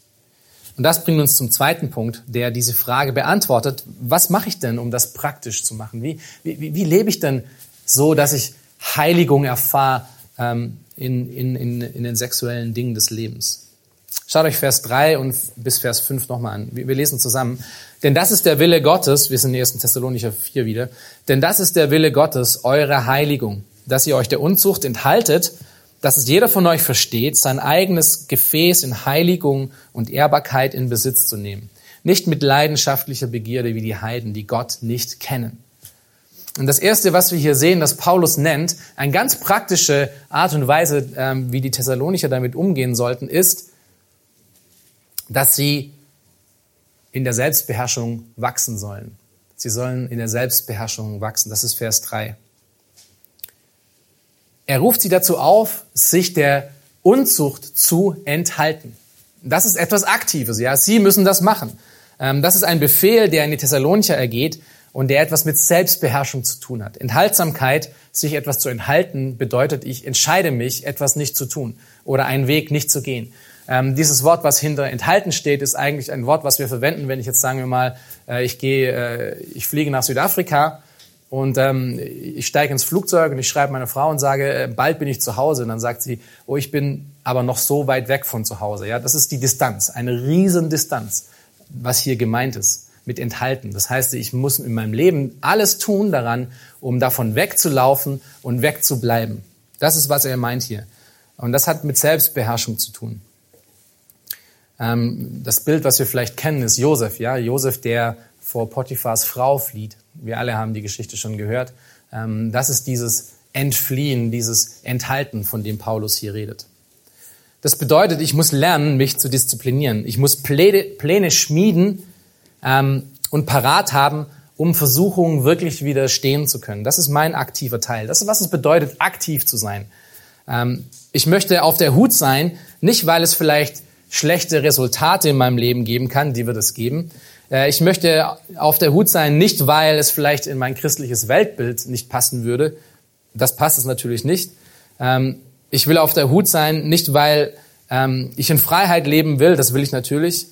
Und das bringt uns zum zweiten Punkt, der diese Frage beantwortet. Was mache ich denn, um das praktisch zu machen? Wie, wie, wie lebe ich denn so, dass ich Heiligung erfahre ähm, in, in, in, in den sexuellen Dingen des Lebens? Schaut euch Vers 3 und bis Vers 5 nochmal an. Wir lesen zusammen. Denn das ist der Wille Gottes, wir sind in 1. Thessalonicher 4 wieder, denn das ist der Wille Gottes, eure Heiligung, dass ihr euch der Unzucht enthaltet, dass es jeder von euch versteht, sein eigenes Gefäß in Heiligung und Ehrbarkeit in Besitz zu nehmen. Nicht mit leidenschaftlicher Begierde wie die Heiden, die Gott nicht kennen. Und das Erste, was wir hier sehen, das Paulus nennt, eine ganz praktische Art und Weise, ähm, wie die Thessalonicher damit umgehen sollten, ist, dass sie in der Selbstbeherrschung wachsen sollen. Sie sollen in der Selbstbeherrschung wachsen. Das ist Vers 3. Er ruft sie dazu auf, sich der Unzucht zu enthalten. Das ist etwas Aktives, ja. Sie müssen das machen. Ähm, das ist ein Befehl, der in die Thessalonicher ergeht und der etwas mit Selbstbeherrschung zu tun hat. Enthaltsamkeit, sich etwas zu enthalten, bedeutet, ich entscheide mich, etwas nicht zu tun oder einen Weg nicht zu gehen. Ähm, dieses Wort, was hinter enthalten steht, ist eigentlich ein Wort, was wir verwenden, wenn ich jetzt sagen wir mal, äh, ich gehe, äh, ich fliege nach Südafrika und ähm, ich steige ins Flugzeug und ich schreibe meine Frau und sage, äh, bald bin ich zu Hause. Und dann sagt sie, oh, ich bin aber noch so weit weg von zu Hause. Ja, das ist die Distanz, eine riesen Distanz, was hier gemeint ist mit enthalten. Das heißt, ich muss in meinem Leben alles tun daran, um davon wegzulaufen und wegzubleiben. Das ist, was er meint hier. Und das hat mit Selbstbeherrschung zu tun. Ähm, das Bild, was wir vielleicht kennen, ist Josef. Ja, Josef, der vor Potiphars Frau flieht. Wir alle haben die Geschichte schon gehört. Ähm, das ist dieses Entfliehen, dieses Enthalten, von dem Paulus hier redet. Das bedeutet, ich muss lernen, mich zu disziplinieren. Ich muss Pläne, Pläne schmieden ähm, und parat haben, um Versuchungen wirklich widerstehen zu können. Das ist mein aktiver Teil. Das ist, was es bedeutet, aktiv zu sein. Ähm, ich möchte auf der Hut sein, nicht weil es vielleicht schlechte Resultate in meinem Leben geben kann, die wird es geben. Äh, ich möchte auf der Hut sein, nicht weil es vielleicht in mein christliches Weltbild nicht passen würde. Das passt es natürlich nicht. Ähm, ich will auf der Hut sein, nicht weil ähm, ich in Freiheit leben will, das will ich natürlich.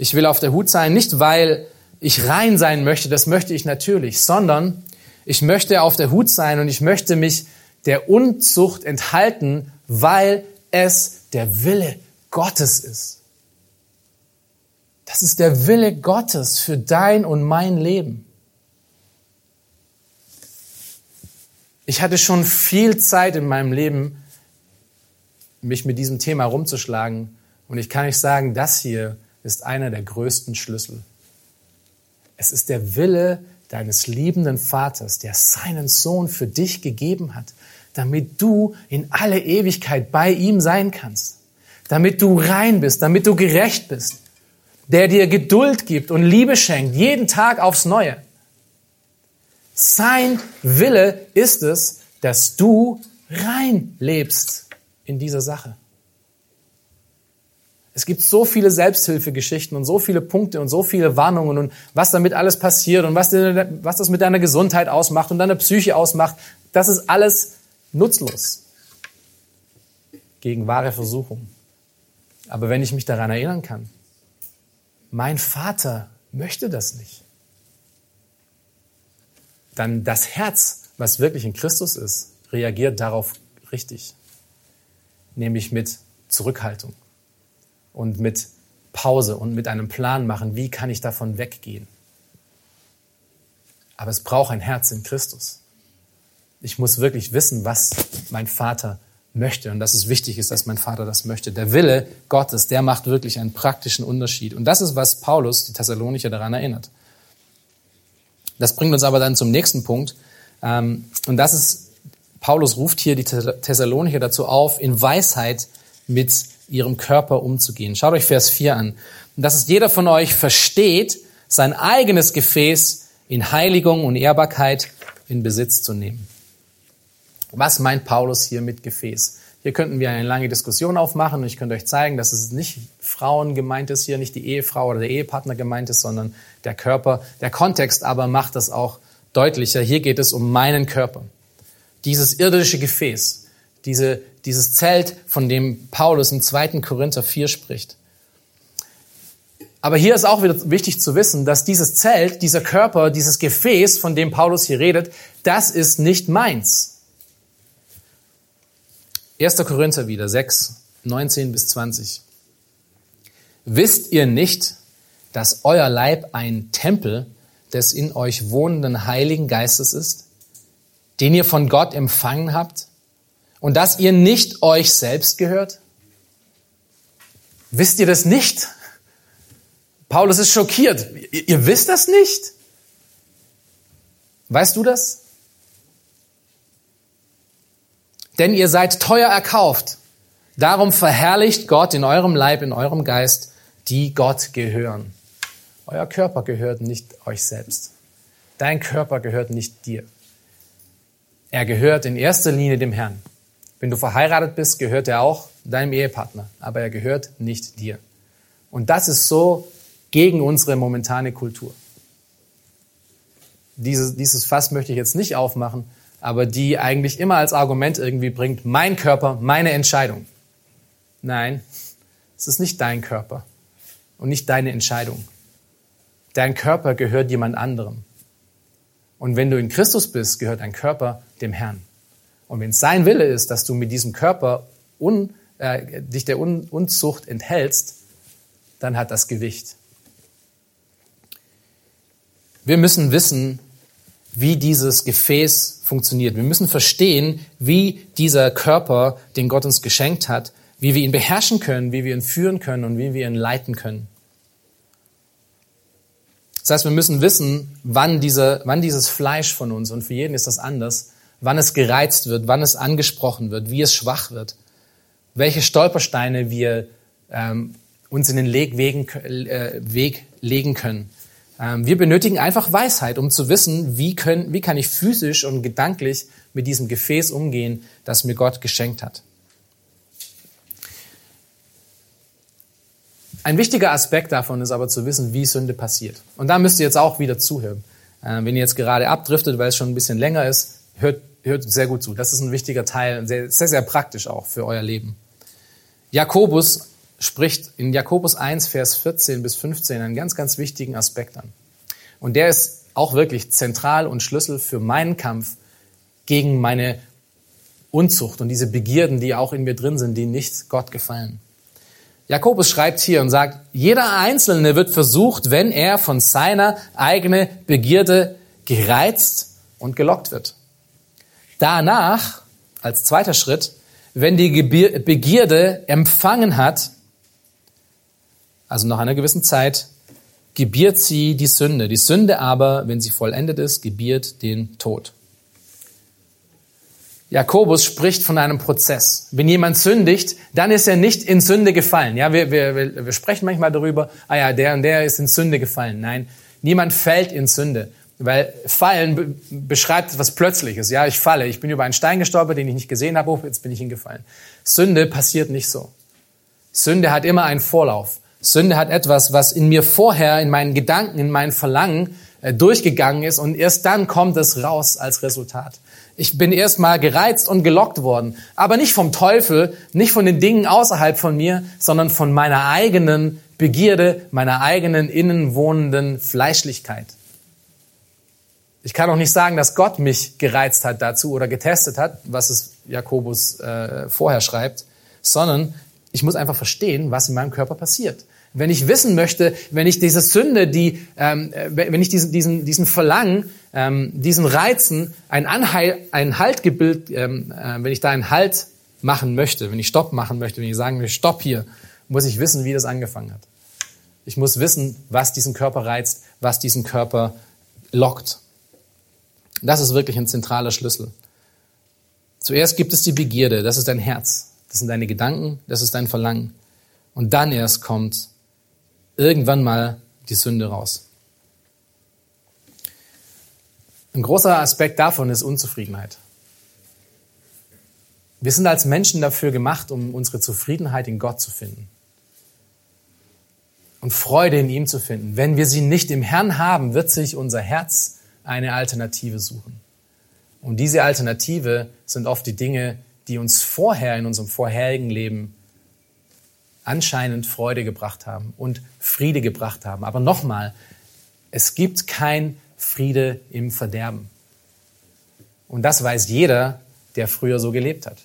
Ich will auf der Hut sein, nicht weil ich rein sein möchte, das möchte ich natürlich, sondern ich möchte auf der Hut sein und ich möchte mich der Unzucht enthalten, weil es der Wille Gottes ist. Das ist der Wille Gottes für dein und mein Leben. Ich hatte schon viel Zeit in meinem Leben, mich mit diesem Thema rumzuschlagen. Und ich kann euch sagen, das hier ist einer der größten Schlüssel. Es ist der Wille deines liebenden Vaters, der seinen Sohn für dich gegeben hat, damit du in alle Ewigkeit bei ihm sein kannst damit du rein bist, damit du gerecht bist, der dir Geduld gibt und Liebe schenkt, jeden Tag aufs Neue. Sein Wille ist es, dass du rein lebst in dieser Sache. Es gibt so viele Selbsthilfegeschichten und so viele Punkte und so viele Warnungen und was damit alles passiert und was, was das mit deiner Gesundheit ausmacht und deiner Psyche ausmacht. Das ist alles nutzlos gegen wahre Versuchung. Aber wenn ich mich daran erinnern kann, mein Vater möchte das nicht, dann das Herz, was wirklich in Christus ist, reagiert darauf richtig. Nämlich mit Zurückhaltung und mit Pause und mit einem Plan machen, wie kann ich davon weggehen. Aber es braucht ein Herz in Christus. Ich muss wirklich wissen, was mein Vater möchte und dass es wichtig ist, dass mein Vater das möchte. Der Wille Gottes, der macht wirklich einen praktischen Unterschied. Und das ist, was Paulus, die Thessalonicher, daran erinnert. Das bringt uns aber dann zum nächsten Punkt. Ähm, und das ist, Paulus ruft hier die Thessalonicher dazu auf, in Weisheit mit ihrem Körper umzugehen. Schaut euch Vers 4 an. Und dass es jeder von euch versteht, sein eigenes Gefäß in Heiligung und Ehrbarkeit in Besitz zu nehmen. Was meint Paulus hier mit Gefäß? Hier könnten wir eine lange Diskussion aufmachen und ich könnte euch zeigen, dass es nicht Frauen gemeint ist, hier nicht die Ehefrau oder der Ehepartner gemeint ist, sondern der Körper. Der Kontext aber macht das auch deutlicher. Hier geht es um meinen Körper. Dieses irdische Gefäß, diese, dieses Zelt, von dem Paulus im 2. Korinther 4 spricht. Aber hier ist auch wieder wichtig zu wissen, dass dieses Zelt, dieser Körper, dieses Gefäß, von dem Paulus hier redet, das ist nicht meins. 1. Korinther wieder, 6, 19 bis 20. Wisst ihr nicht, dass euer Leib ein Tempel des in euch wohnenden Heiligen Geistes ist, den ihr von Gott empfangen habt und dass ihr nicht euch selbst gehört? Wisst ihr das nicht? Paulus ist schockiert. Ihr, wisst das nicht? Weißt du das? denn ihr seid teuer erkauft. Darum verherrlicht Gott in eurem Leib, in eurem Geist, die Gott gehören. Euer Körper gehört nicht euch selbst. Dein Körper gehört nicht dir. Er gehört in erster Linie dem Herrn. Wenn du verheiratet bist, gehört er auch deinem Ehepartner, aber er gehört nicht dir. Und das ist so gegen unsere momentane Kultur. Dieses, dieses Fass möchte ich jetzt nicht aufmachen, aber die eigentlich immer als Argument irgendwie bringt, mein Körper, meine Entscheidung. Nein, es ist nicht dein Körper und nicht deine Entscheidung. Dein Körper gehört jemand anderem. Und wenn du in Christus bist, gehört dein Körper dem Herrn. Und wenn es sein Wille ist, dass du mit diesem Körper un, äh, dich der un Unzucht enthältst, dann hat das Gewicht. Wir müssen wissen, wie dieses Gefäß funktioniert. Wir müssen verstehen, wie dieser Körper, den Gott uns geschenkt hat, wie wir ihn beherrschen können, wie wir ihn führen können und wie wir ihn leiten können. Das heißt, wir müssen wissen, wann, diese, wann dieses Fleisch von uns, und für jeden ist das anders, wann es gereizt wird, wann es angesprochen wird, wie es schwach wird, welche Stolpersteine wir ähm, uns in den Wegen, äh, Weg legen können. Ähm, wir benötigen einfach Weisheit, um zu wissen, wie, können, wie kann ich physisch und gedanklich mit diesem Gefäß umgehen, das mir Gott geschenkt hat. Ein wichtiger Aspekt davon ist aber zu wissen, wie Sünde passiert. Und da müsst ihr jetzt auch wieder zuhören. Ähm, wenn ihr jetzt gerade abdriftet, weil es schon ein bisschen länger ist, hört, hört sehr gut zu. Das ist ein wichtiger Teil, sehr, sehr, sehr praktisch auch für euer Leben. Jakobus spricht in Jakobus 1, Vers 14 bis 15 einen ganz, ganz wichtigen Aspekt an. Und der ist auch wirklich zentral und Schlüssel für meinen Kampf gegen meine Unzucht und diese Begierden, die auch in mir drin sind, die nicht Gott gefallen. Jakobus schreibt hier und sagt, jeder Einzelne wird versucht, wenn er von seiner eigenen Begierde gereizt und gelockt wird. Danach, als zweiter Schritt, wenn die Begierde empfangen hat, also nach einer gewissen Zeit, gebiert sie die Sünde. Die Sünde aber, wenn sie vollendet ist, gebiert den Tod. Jakobus spricht von einem Prozess. Wenn jemand sündigt, dann ist er nicht in Sünde gefallen. Ja, wir, wir, wir sprechen manchmal darüber, ah ja, der und der ist in Sünde gefallen. Nein, niemand fällt in Sünde. Weil Fallen beschreibt etwas Plötzliches. Ja, ich falle. Ich bin über einen Stein gestolpert, den ich nicht gesehen habe. Oh, jetzt bin ich hingefallen. Sünde passiert nicht so. Sünde hat immer einen Vorlauf. Sünde hat etwas, was in mir vorher, in meinen Gedanken, in meinen Verlangen äh, durchgegangen ist und erst dann kommt es raus als Resultat. Ich bin erst mal gereizt und gelockt worden, aber nicht vom Teufel, nicht von den Dingen außerhalb von mir, sondern von meiner eigenen Begierde, meiner eigenen innen wohnenden Fleischlichkeit. Ich kann auch nicht sagen, dass Gott mich gereizt hat dazu oder getestet hat, was es Jakobus äh, vorher schreibt, sondern ich muss einfach verstehen, was in meinem Körper passiert. Wenn ich wissen möchte, wenn ich diese Sünde, die, ähm, wenn ich diesen, diesen, diesen Verlangen, ähm, diesen Reizen, ein Anheil, ein Haltgebild, ähm, äh, wenn ich da einen Halt machen möchte, wenn ich Stopp machen möchte, wenn ich sagen will, Stopp hier, muss ich wissen, wie das angefangen hat. Ich muss wissen, was diesen Körper reizt, was diesen Körper lockt. Das ist wirklich ein zentraler Schlüssel. Zuerst gibt es die Begierde, das ist dein Herz. Das sind deine Gedanken, das ist dein Verlangen. Und dann erst kommt irgendwann mal die Sünde raus. Ein großer Aspekt davon ist Unzufriedenheit. Wir sind als Menschen dafür gemacht, um unsere Zufriedenheit in Gott zu finden und Freude in ihm zu finden. Wenn wir sie nicht im Herrn haben, wird sich unser Herz eine Alternative suchen. Und diese Alternative sind oft die Dinge, die uns vorher in unserem vorherigen Leben anscheinend Freude gebracht haben und Friede gebracht haben. Aber nochmal, es gibt kein Friede im Verderben. Und das weiß jeder, der früher so gelebt hat.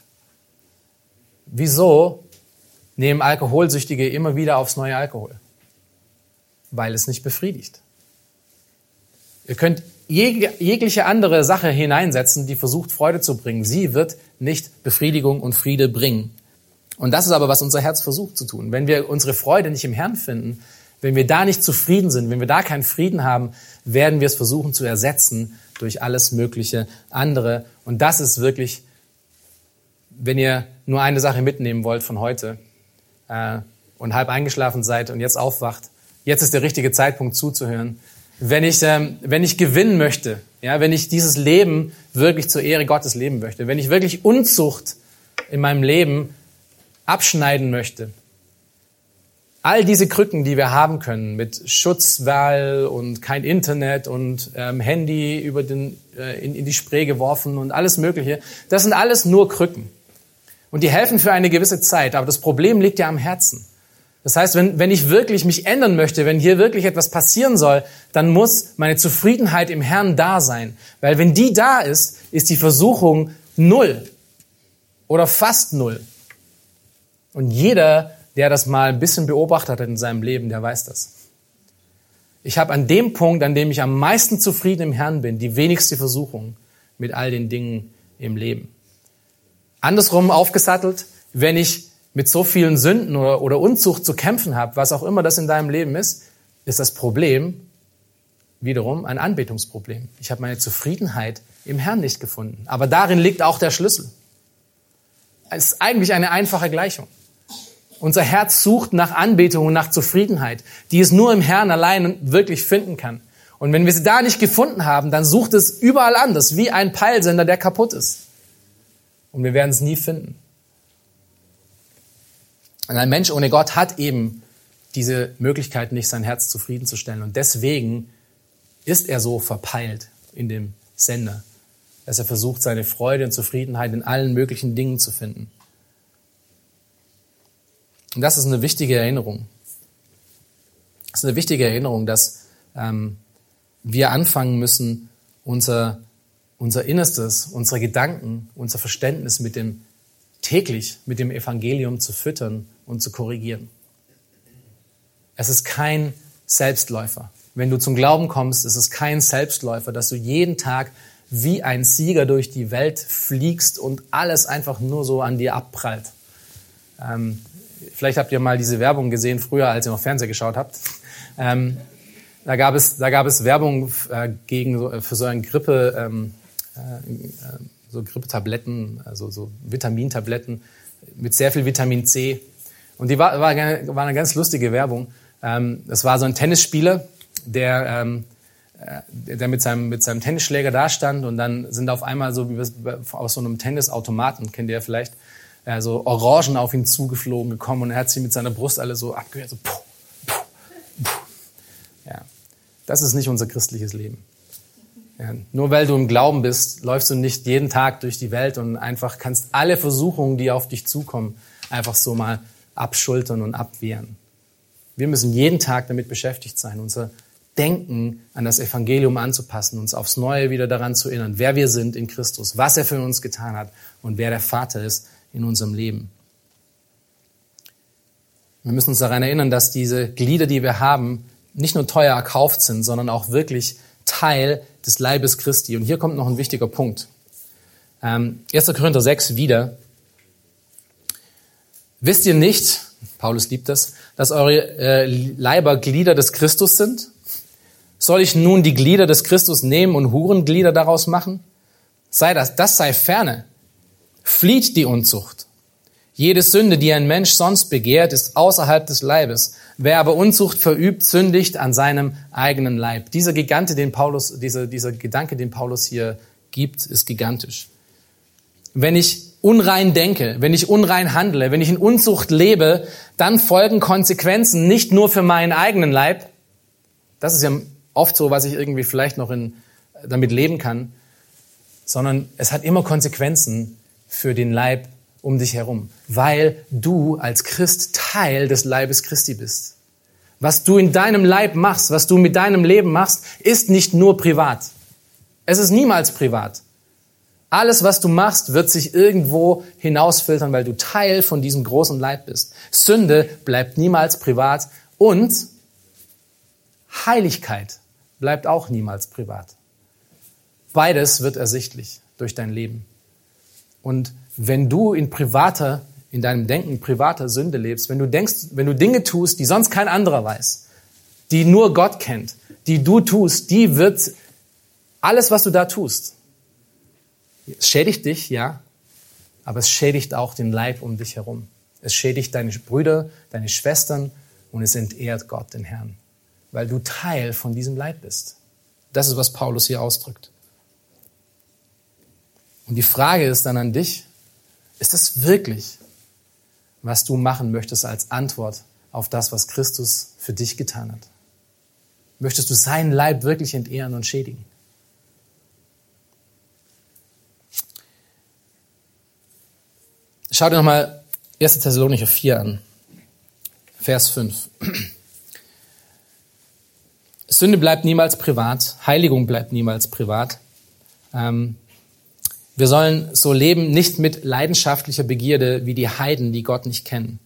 Wieso nehmen Alkoholsüchtige immer wieder aufs neue Alkohol? Weil es nicht befriedigt. Ihr könnt jegliche andere Sache hineinsetzen, die versucht, Freude zu bringen. Sie wird nicht Befriedigung und Friede bringen. Und das ist aber, was unser Herz versucht zu tun. Wenn wir unsere Freude nicht im Herrn finden, wenn wir da nicht zufrieden sind, wenn wir da keinen Frieden haben, werden wir es versuchen zu ersetzen durch alles mögliche andere. Und das ist wirklich, wenn ihr nur eine Sache mitnehmen wollt von heute äh, und halb eingeschlafen seid und jetzt aufwacht, jetzt ist der richtige Zeitpunkt zuzuhören. Wenn ich, ähm, wenn ich gewinnen möchte, ja, wenn ich dieses Leben wirklich zur Ehre Gottes leben möchte, wenn ich wirklich Unzucht in meinem Leben abschneiden möchte, all diese Krücken, die wir haben können mit Schutzwall und kein Internet und ähm, Handy über den, äh, in, in die Spree geworfen und alles Mögliche, das sind alles nur Krücken. Und die helfen für eine gewisse Zeit, aber das Problem liegt ja am Herzen. Das heißt, wenn, wenn ich wirklich mich ändern möchte, wenn hier wirklich etwas passieren soll, dann muss meine Zufriedenheit im Herrn da sein. Weil wenn die da ist, ist die Versuchung null oder fast null. Und jeder, der das mal ein bisschen beobachtet hat in seinem Leben, der weiß das. Ich habe an dem Punkt, an dem ich am meisten zufrieden im Herrn bin, die wenigste Versuchung mit all den Dingen im Leben. Andersrum aufgesattelt, wenn ich mit so vielen Sünden oder, oder Unzucht zu kämpfen habe, was auch immer das in deinem Leben ist, ist das Problem wiederum ein Anbetungsproblem. Ich habe meine Zufriedenheit im Herrn nicht gefunden. Aber darin liegt auch der Schlüssel. Es ist eigentlich eine einfache Gleichung. Unser Herz sucht nach Anbetung und nach Zufriedenheit, die es nur im Herrn allein wirklich finden kann. Und wenn wir sie da nicht gefunden haben, dann sucht es überall anders, wie ein Peilsender, der kaputt ist. Und wir werden es nie finden. Und ein Mensch ohne Gott hat eben diese Möglichkeit nicht, sein Herz zufriedenzustellen. Und deswegen ist er so verpeilt in dem Sender, dass er versucht, seine Freude und Zufriedenheit in allen möglichen Dingen zu finden. Und das ist eine wichtige Erinnerung. Das ist eine wichtige Erinnerung, dass ähm, wir anfangen müssen, unser, unser Innerstes, unsere Gedanken, unser Verständnis mit dem täglich mit dem Evangelium zu füttern und zu korrigieren. Es ist kein Selbstläufer. Wenn du zum Glauben kommst, ist es kein Selbstläufer, dass du jeden Tag wie ein Sieger durch die Welt fliegst und alles einfach nur so an dir abprallt. Ähm, vielleicht habt ihr mal diese Werbung gesehen, früher, als ihr noch Fernseher geschaut habt. Ähm, da, gab es, da gab es Werbung äh, gegen, für so eine Grippe, ähm, äh, so Grippetabletten, also so Vitamintabletten mit sehr viel Vitamin C. Und die war, war, war eine ganz lustige Werbung. Ähm, das war so ein Tennisspieler, der, ähm, äh, der mit seinem, mit seinem Tennisschläger da stand und dann sind auf einmal so wie aus so einem Tennisautomaten, kennt ihr ja vielleicht, äh, so Orangen auf ihn zugeflogen gekommen und er hat sie mit seiner Brust alle so abgehört, so puh, puh, puh. Ja, das ist nicht unser christliches Leben. Ja, nur weil du im Glauben bist, läufst du nicht jeden Tag durch die Welt und einfach kannst alle Versuchungen, die auf dich zukommen, einfach so mal abschultern und abwehren. Wir müssen jeden Tag damit beschäftigt sein, unser Denken an das Evangelium anzupassen, uns aufs Neue wieder daran zu erinnern, wer wir sind in Christus, was er für uns getan hat und wer der Vater ist in unserem Leben. Wir müssen uns daran erinnern, dass diese Glieder, die wir haben, nicht nur teuer erkauft sind, sondern auch wirklich Teil des Leibes Christi. Und hier kommt noch ein wichtiger Punkt. Ähm, 1. Korinther 6 wieder. Wisst ihr nicht, Paulus liebt das, dass eure äh, Leiber Glieder des Christus sind? Soll ich nun die Glieder des Christus nehmen und Hurenglieder daraus machen? Sei das, das sei ferne. Flieht die Unzucht. Jede Sünde, die ein Mensch sonst begehrt, ist außerhalb des Leibes. Wer aber Unzucht verübt, sündigt an seinem eigenen Leib. Dieser Gigante, den Paulus, dieser, dieser Gedanke, den Paulus hier gibt, ist gigantisch. Wenn ich unrein denke, wenn ich unrein handle, wenn ich in Unzucht lebe, dann folgen Konsequenzen nicht nur für meinen eigenen Leib. Das ist ja oft so, was ich irgendwie vielleicht noch in, damit leben kann, sondern es hat immer Konsequenzen für den Leib um dich herum, weil du als Christ Teil des Leibes Christi bist. Was du in deinem Leib machst, was du mit deinem Leben machst, ist nicht nur privat. Es ist niemals privat. Alles, was du machst, wird sich irgendwo hinausfiltern, weil du Teil von diesem großen Leib bist. Sünde bleibt niemals privat und Heiligkeit bleibt auch niemals privat. Beides wird ersichtlich durch dein Leben. Und wenn du in privater, in deinem Denken privater Sünde lebst, wenn du denkst, wenn du Dinge tust, die sonst kein anderer weiß, die nur Gott kennt, die du tust, die wird alles, was du da tust, schädigt dich, ja, aber es schädigt auch den Leib um dich herum. Es schädigt deine Brüder, deine Schwestern und es entehrt Gott, den Herrn, weil du Teil von diesem Leib bist. Das ist, was Paulus hier ausdrückt. Und die Frage ist dann an dich, ist das wirklich, was du machen möchtest als Antwort auf das, was Christus für dich getan hat? Möchtest du seinen Leib wirklich entehren und schädigen? Schau dir nochmal 1. Thessalonicher 4 an, Vers 5. Sünde bleibt niemals privat, Heiligung bleibt niemals privat. Ähm, wir sollen so leben, nicht mit leidenschaftlicher Begierde wie die Heiden, die Gott nicht kennen.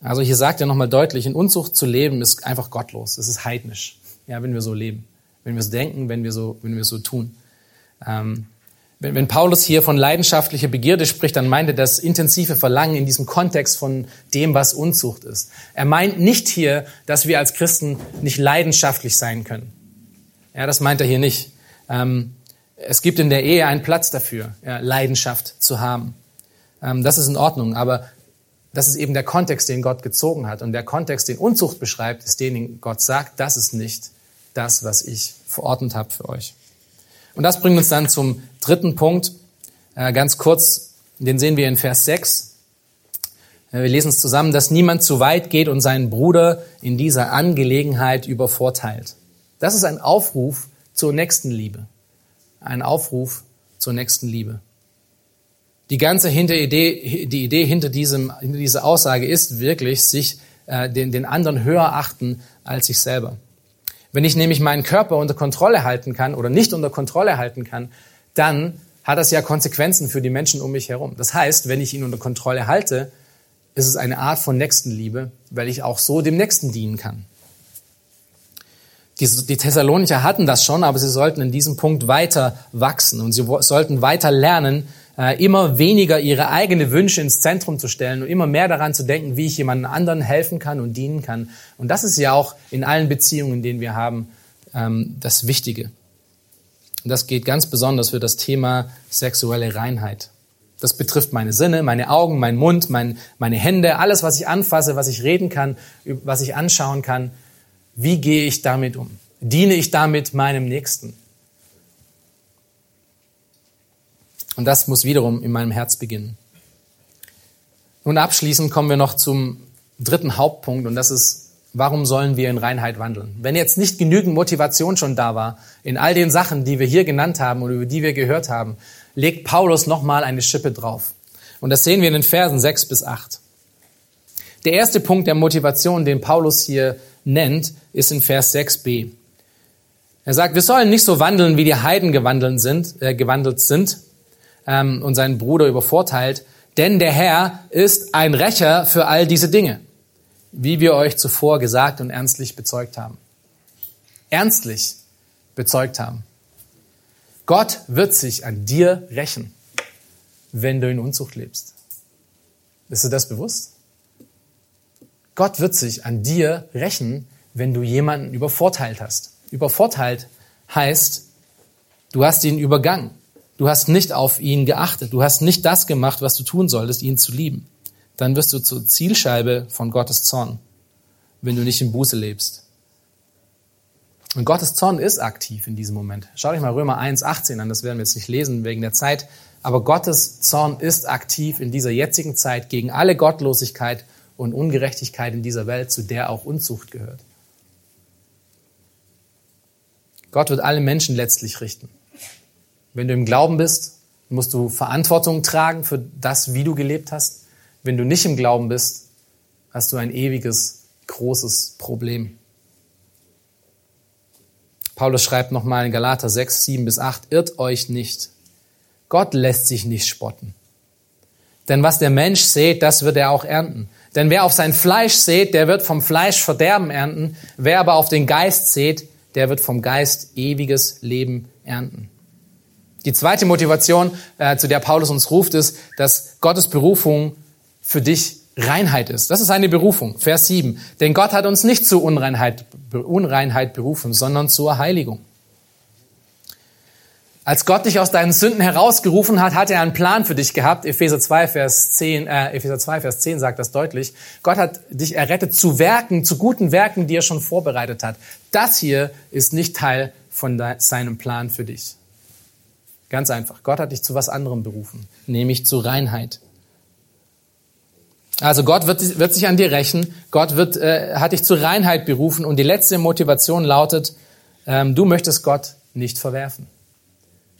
Also hier sagt er nochmal deutlich, in Unzucht zu leben ist einfach gottlos. Es ist heidnisch, ja, wenn wir so leben, wenn wir es denken, wenn wir so, wenn wir so tun. Ähm, wenn, wenn Paulus hier von leidenschaftlicher Begierde spricht, dann meint er das intensive Verlangen in diesem Kontext von dem, was Unzucht ist. Er meint nicht hier, dass wir als Christen nicht leidenschaftlich sein können. Ja, das meint er hier nicht. Ähm, es gibt in der Ehe einen Platz dafür, ja, Leidenschaft zu haben. Ähm, das ist in Ordnung, aber das ist eben der Kontext, den Gott gezogen hat. Und der Kontext, den Unzucht beschreibt, ist den, den Gott sagt, das ist nicht das, was ich verordnet habe für euch. Und das bringt uns dann zum dritten Punkt, äh, ganz kurz, den sehen wir in Vers 6. Äh, wir lesen es zusammen, dass niemand zu weit geht und seinen Bruder in dieser Angelegenheit übervorteilt. Das ist ein Aufruf zur Nächstenliebe ein Aufruf zur nächsten Liebe. Die ganze Idee, die Idee hinter, diesem, hinter dieser Aussage ist wirklich, sich äh, den, den anderen höher achten als sich selber. Wenn ich nämlich meinen Körper unter Kontrolle halten kann oder nicht unter Kontrolle halten kann, dann hat das ja Konsequenzen für die Menschen um mich herum. Das heißt, wenn ich ihn unter Kontrolle halte, ist es eine Art von Nächstenliebe, weil ich auch so dem Nächsten dienen kann. Die, die Thessalonicher hatten das schon, aber sie sollten in diesem Punkt weiter wachsen und sie sollten weiter lernen, äh, immer weniger ihre eigenen Wünsche ins Zentrum zu stellen und immer mehr daran zu denken, wie ich jemandem anderen helfen kann und dienen kann. Und das ist ja auch in allen Beziehungen, denen wir haben, ähm, das Wichtige. Und das geht ganz besonders für das Thema sexuelle Reinheit. Das betrifft meine Sinne, meine Augen, meinen Mund, mein, meine Hände, alles, was ich anfasse, was ich reden kann, was ich anschauen kann. Wie gehe ich damit um? Diene ich damit meinem Nächsten? Und das muss wiederum in meinem Herz beginnen. Nun abschließend kommen wir noch zum dritten Hauptpunkt und das ist, warum sollen wir in Reinheit wandeln? Wenn jetzt nicht genügend Motivation schon da war, in all den Sachen, die wir hier genannt haben oder über die wir gehört haben, legt Paulus nochmal eine Schippe drauf. Und das sehen wir in den Versen 6 bis 8. Der erste Punkt der Motivation, den Paulus hier nennt, ist in Vers 6b. Er sagt, wir sollen nicht so wandeln, wie die Heiden gewandelt sind, äh, gewandelt sind ähm, und seinen Bruder übervorteilt, denn der Herr ist ein Rächer für all diese Dinge, wie wir euch zuvor gesagt und ernstlich bezeugt haben. Ernstlich bezeugt haben. Gott wird sich an dir rächen, wenn du in Unzucht lebst. Bist du das bewusst? Gott wird sich an dir rächen, wenn du jemanden übervorteilt hast. Übervorteilt heißt, du hast ihn übergangen. Du hast nicht auf ihn geachtet. Du hast nicht das gemacht, was du tun solltest, ihn zu lieben. Dann wirst du zur Zielscheibe von Gottes Zorn, wenn du nicht in Buße lebst. Und Gottes Zorn ist aktiv in diesem Moment. Schaut euch mal Römer 1, 18 an, das werden wir jetzt nicht lesen wegen der Zeit. Aber Gottes Zorn ist aktiv in dieser jetzigen Zeit gegen alle Gottlosigkeit und Ungerechtigkeit in dieser Welt, zu der auch Unzucht gehört. Gott wird alle Menschen letztlich richten. Wenn du im Glauben bist, musst du Verantwortung tragen für das, wie du gelebt hast. Wenn du nicht im Glauben bist, hast du ein ewiges, großes Problem. Paulus schreibt nochmal in Galater 6, 7 bis 8, irrt euch nicht. Gott lässt sich nicht spotten. Denn was der Mensch sät, das wird er auch ernten. Denn wer auf sein Fleisch sät, der wird vom Fleisch Verderben ernten. Wer aber auf den Geist sät, der wird vom Geist ewiges Leben ernten. Die zweite Motivation, äh, zu der Paulus uns ruft, ist, dass Gottes Berufung für dich Reinheit ist. Das ist eine Berufung. Vers 7. Denn Gott hat uns nicht zur Unreinheit, Unreinheit berufen, sondern zur Heiligung. Als Gott dich aus deinen Sünden herausgerufen hat, hat er einen Plan für dich gehabt. Epheser 2, Vers 10, äh, Epheser 2, Vers 10 sagt das deutlich. Gott hat dich errettet zu Werken, zu guten Werken, die er schon vorbereitet hat. Das hier ist nicht Teil von seinem Plan für dich. Ganz einfach. Gott hat dich zu was anderem berufen, nämlich zu Reinheit. Also Gott wird, wird sich an dir rächen. Gott wird, äh, hat dich zur Reinheit berufen. Und die letzte Motivation lautet, ähm, du möchtest Gott nicht verwerfen.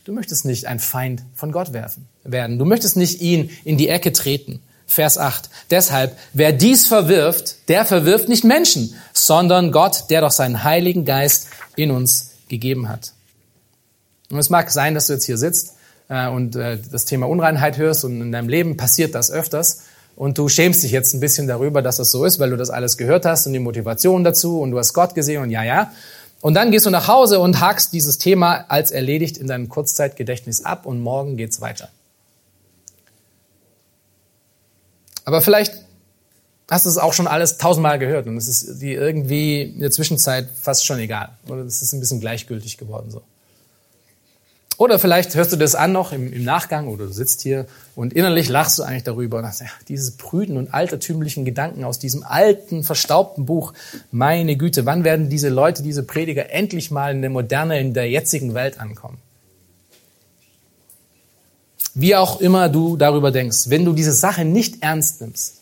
Du möchtest nicht ein Feind von Gott werden. Du möchtest nicht ihn in die Ecke treten. Vers 8. Deshalb, wer dies verwirft, der verwirft nicht Menschen, sondern Gott, der doch seinen Heiligen Geist in uns gegeben hat. Und es mag sein, dass du jetzt hier sitzt äh, und äh, das Thema Unreinheit hörst und in deinem Leben passiert das öfters und du schämst dich jetzt ein bisschen darüber, dass das so ist, weil du das alles gehört hast und die Motivation dazu und du hast Gott gesehen und ja, ja. Und dann gehst du nach Hause und hakst dieses Thema als erledigt in deinem Kurzzeitgedächtnis ab und morgen geht's weiter. Aber vielleicht hast du es auch schon alles tausendmal gehört und es ist dir irgendwie in der Zwischenzeit fast schon egal. Oder es ist ein bisschen gleichgültig geworden so. Oder vielleicht hörst du das an noch im, im, Nachgang oder du sitzt hier und innerlich lachst du eigentlich darüber und sagst, ja, diese prüden und altertümlichen Gedanken aus diesem alten, verstaubten Buch, meine Güte, wann werden diese Leute, diese Prediger endlich mal in der Moderne, in der jetzigen Welt ankommen? Wie auch immer du darüber denkst, wenn du diese Sache nicht ernst nimmst,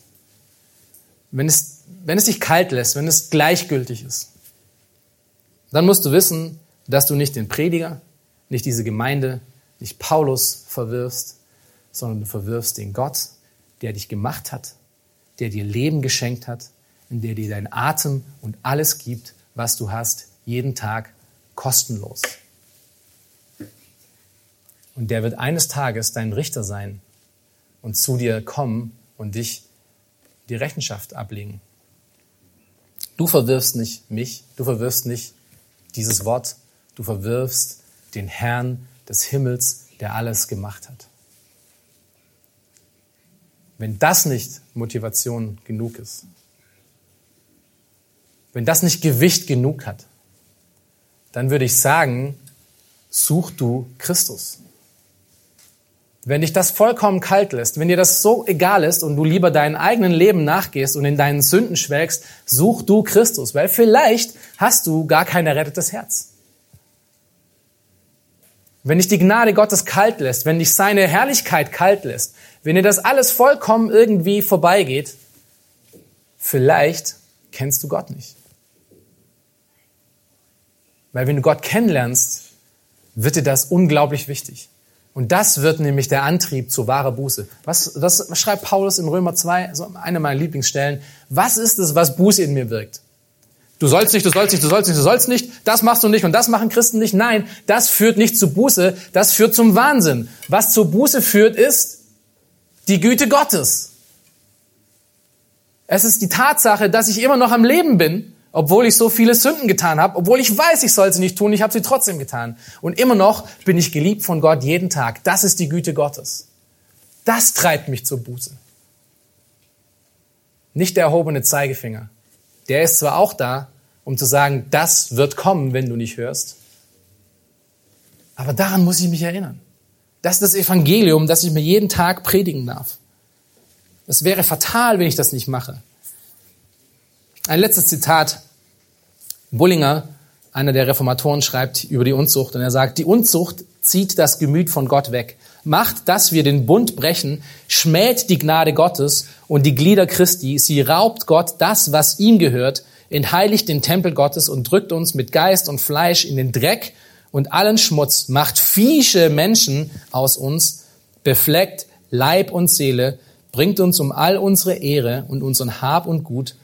wenn es, wenn es dich kalt lässt, wenn es gleichgültig ist, dann musst du wissen, dass du nicht den Prediger, nicht diese Gemeinde, nicht Paulus verwirfst, sondern du verwirfst den Gott, der dich gemacht hat, der dir Leben geschenkt hat, in der dir dein Atem und alles gibt, was du hast, jeden Tag kostenlos. Und der wird eines Tages dein Richter sein und zu dir kommen und dich die Rechenschaft ablegen. Du verwirfst nicht mich, du verwirfst nicht dieses Wort, du verwirfst den Herrn des Himmels, der alles gemacht hat. Wenn das nicht Motivation genug ist, wenn das nicht Gewicht genug hat, dann würde ich sagen, such du Christus. Wenn dich das vollkommen kalt lässt, wenn dir das so egal ist und du lieber deinem eigenen Leben nachgehst und in deinen Sünden schwelgst, such du Christus, weil vielleicht hast du gar kein errettetes Herz. Wenn dich die Gnade Gottes kalt lässt, wenn dich seine Herrlichkeit kalt lässt, wenn dir das alles vollkommen irgendwie vorbeigeht, vielleicht kennst du Gott nicht. Weil wenn du Gott kennenlernst, wird dir das unglaublich wichtig. Und das wird nämlich der Antrieb zu wahrer Buße. Was, was schreibt Paulus in Römer 2, so eine meiner Lieblingsstellen? Was ist es, was Buße in mir wirkt? Du sollst nicht, du sollst nicht, du sollst nicht, du sollst nicht, das machst du nicht und das machen Christen nicht. Nein, das führt nicht zu Buße, das führt zum Wahnsinn. Was zur Buße führt, ist die Güte Gottes. Es ist die Tatsache, dass ich immer noch am Leben bin, obwohl ich so viele Sünden getan habe, obwohl ich weiß, ich soll sie nicht tun, ich habe sie trotzdem getan. Und immer noch bin ich geliebt von Gott jeden Tag. Das ist die Güte Gottes. Das treibt mich zur Buße. Nicht der erhobene Zeigefinger der ist zwar auch da, um zu sagen, das wird kommen, wenn du nicht hörst, aber daran muss ich mich erinnern. Das ist das Evangelium, das ich mir jeden Tag predigen darf. Es wäre fatal, wenn ich das nicht mache. Ein letztes Zitat. Bullinger einer der Reformatoren schreibt über die Unzucht und er sagt, die Unzucht zieht das Gemüt von Gott weg, macht, dass wir den Bund brechen, schmäht die Gnade Gottes und die Glieder Christi, sie raubt Gott das, was ihm gehört, entheiligt den Tempel Gottes und drückt uns mit Geist und Fleisch in den Dreck und allen Schmutz, macht fiesche Menschen aus uns, befleckt Leib und Seele, bringt uns um all unsere Ehre und unseren Hab und Gut,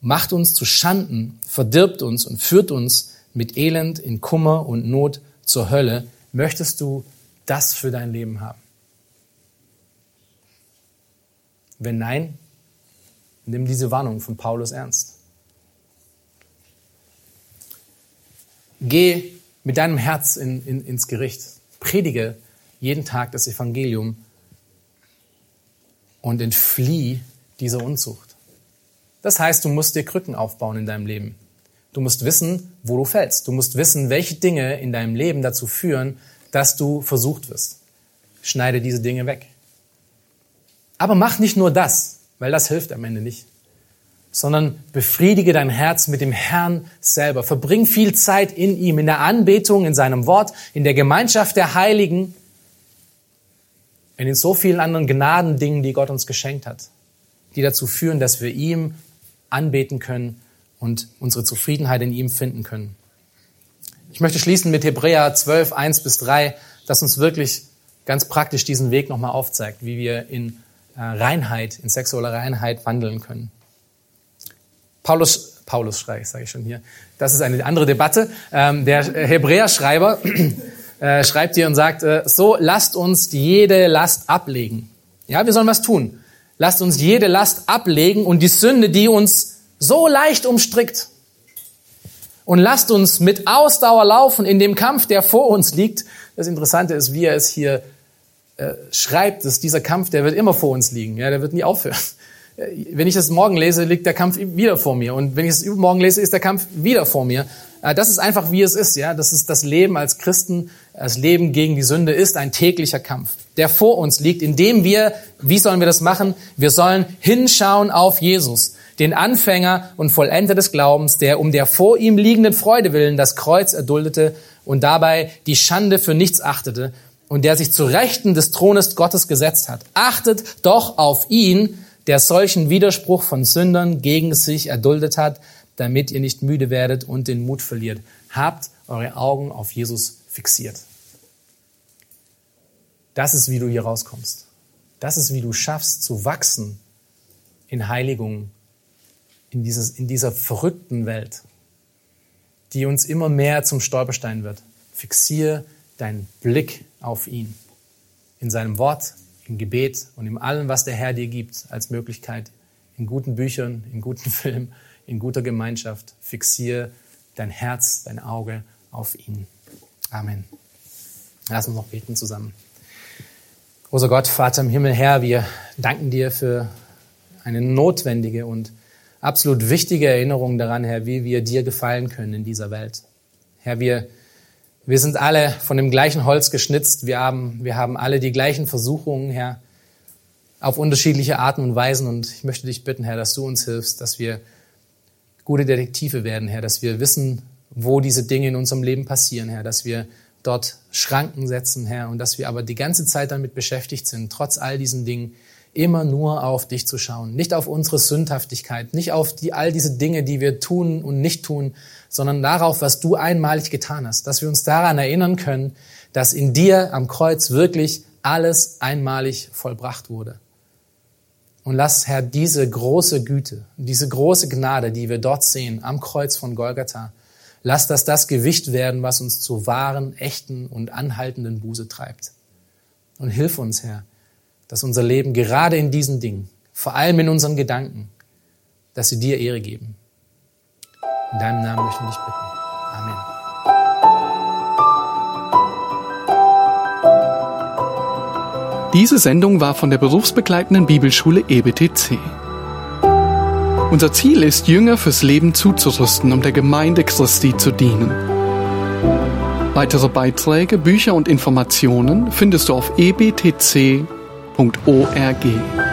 macht uns zu Schanden, verdirbt uns und führt uns mit Elend in Kummer und Not zur Hölle. Möchtest du das für dein Leben haben? Wenn nein, nimm diese Warnung von Paulus ernst. Geh mit deinem Herz in, in, ins Gericht. Predige jeden Tag das Evangelium und entflieh dieser Unzucht. Das heißt, du musst dir Krücken aufbauen in deinem Leben. Du musst wissen, wo du fällst. Du musst wissen, welche Dinge in deinem Leben dazu führen, dass du versucht wirst. Schneide diese Dinge weg. Aber mach nicht nur das, weil das hilft am Ende nicht sondern befriedige dein Herz mit dem Herrn selber. Verbring viel Zeit in ihm, in der Anbetung, in seinem Wort, in der Gemeinschaft der Heiligen, in so vielen anderen Gnadendingen, die Gott uns geschenkt hat, die dazu führen, dass wir ihm anbeten können und unsere Zufriedenheit in ihm finden können. Ich möchte schließen mit Hebräer 12, 1 bis 3, das uns wirklich ganz praktisch diesen Weg nochmal aufzeigt, wie wir in äh, Reinheit, in sexueller Reinheit wandeln können. Paulus, Paulus schreibe ich, sage ich schon hier. Das ist eine andere Debatte. Ähm, der Hebräer-Schreiber [CLEARS THROAT] äh, schreibt hier und sagt, äh, so lasst uns jede Last ablegen. Ja, wir sollen was tun. Lasst uns jede Last ablegen und die Sünde, die uns so leicht umstrickt. Und lasst uns mit Ausdauer laufen in dem Kampf, der vor uns liegt. Das Interessante ist, wie er es hier äh, schreibt, dass dieser Kampf, der wird immer vor uns liegen. Ja, der wird nie aufhören [LAUGHS] wenn ich das morgen lese, liegt der Kampf wieder vor mir. Und wenn ich es übermorgen lese, ist der Kampf wieder vor mir. Äh, das ist einfach, wie es ist. Ja, Das ist das Leben als Christen. Das Leben gegen die Sünde ist ein täglicher Kampf, der vor uns liegt, indem wir, wie sollen wir das machen? Wir sollen hinschauen auf Jesus, den Anfänger und Vollender des Glaubens, der um der vor ihm liegenden Freude willen das Kreuz erduldete und dabei die Schande für nichts achtete und der sich zu Rechten des Thrones Gottes gesetzt hat. Achtet doch auf ihn, der solchen Widerspruch von Sündern gegen sich erduldet hat, damit ihr nicht müde werdet und den Mut verliert. Habt eure Augen auf Jesus fixiert. Das ist, wie du hier rauskommst. Das ist, wie du schaffst zu wachsen in Heiligung, in, dieses, in dieser verrückten Welt, die uns immer mehr zum Stolperstein wird. Fixiere deinen Blick auf ihn. In seinem Wort, im Gebet und in allem, was der Herr dir gibt als Möglichkeit, in guten Büchern, in guten [LAUGHS] Filmen, in guter Gemeinschaft. Fixiere dein Herz, dein Auge auf ihn. Amen. Lass uns noch beten zusammen. Großer Gott, Vater im Himmel, Herr, wir danken dir für eine notwendige und absolut wichtige Erinnerung daran, Herr, wie wir dir gefallen können in dieser Welt. Herr, wir wir sind alle von dem gleichen Holz geschnitzt. Wir haben, wir haben alle die gleichen Versuchungen, Herr, auf unterschiedliche Arten und Weisen. Und ich möchte dich bitten, Herr, dass du uns hilfst, dass wir gute Detektive werden, Herr, dass wir wissen, wo diese Dinge in unserem Leben passieren, Herr, dass wir dort Schranken setzen, Herr, und dass wir aber die ganze Zeit damit beschäftigt sind, trotz all diesen Dingen, immer nur auf dich zu schauen, nicht auf unsere Sündhaftigkeit, nicht auf die, all diese Dinge, die wir tun und nicht tun, sondern darauf, was du einmalig getan hast, dass wir uns daran erinnern können, dass in dir am Kreuz wirklich alles einmalig vollbracht wurde. Und lass, Herr, diese große Güte, diese große Gnade, die wir dort sehen, am Kreuz von Golgatha, lass das das Gewicht werden, was uns zu wahren, echten und anhaltenden Buße treibt. Und hilf uns, Herr, dass unser Leben gerade in diesen Dingen, vor allem in unseren Gedanken, dass sie dir Ehre geben. In deinem Namen möchte ich dich bitten. Amen. Diese Sendung war von der berufsbegleitenden Bibelschule EBTC. Unser Ziel ist, Jünger fürs Leben zuzurüsten, um der Gemeinde Christi zu dienen. Weitere Beiträge, Bücher und Informationen findest du auf ebtc.org.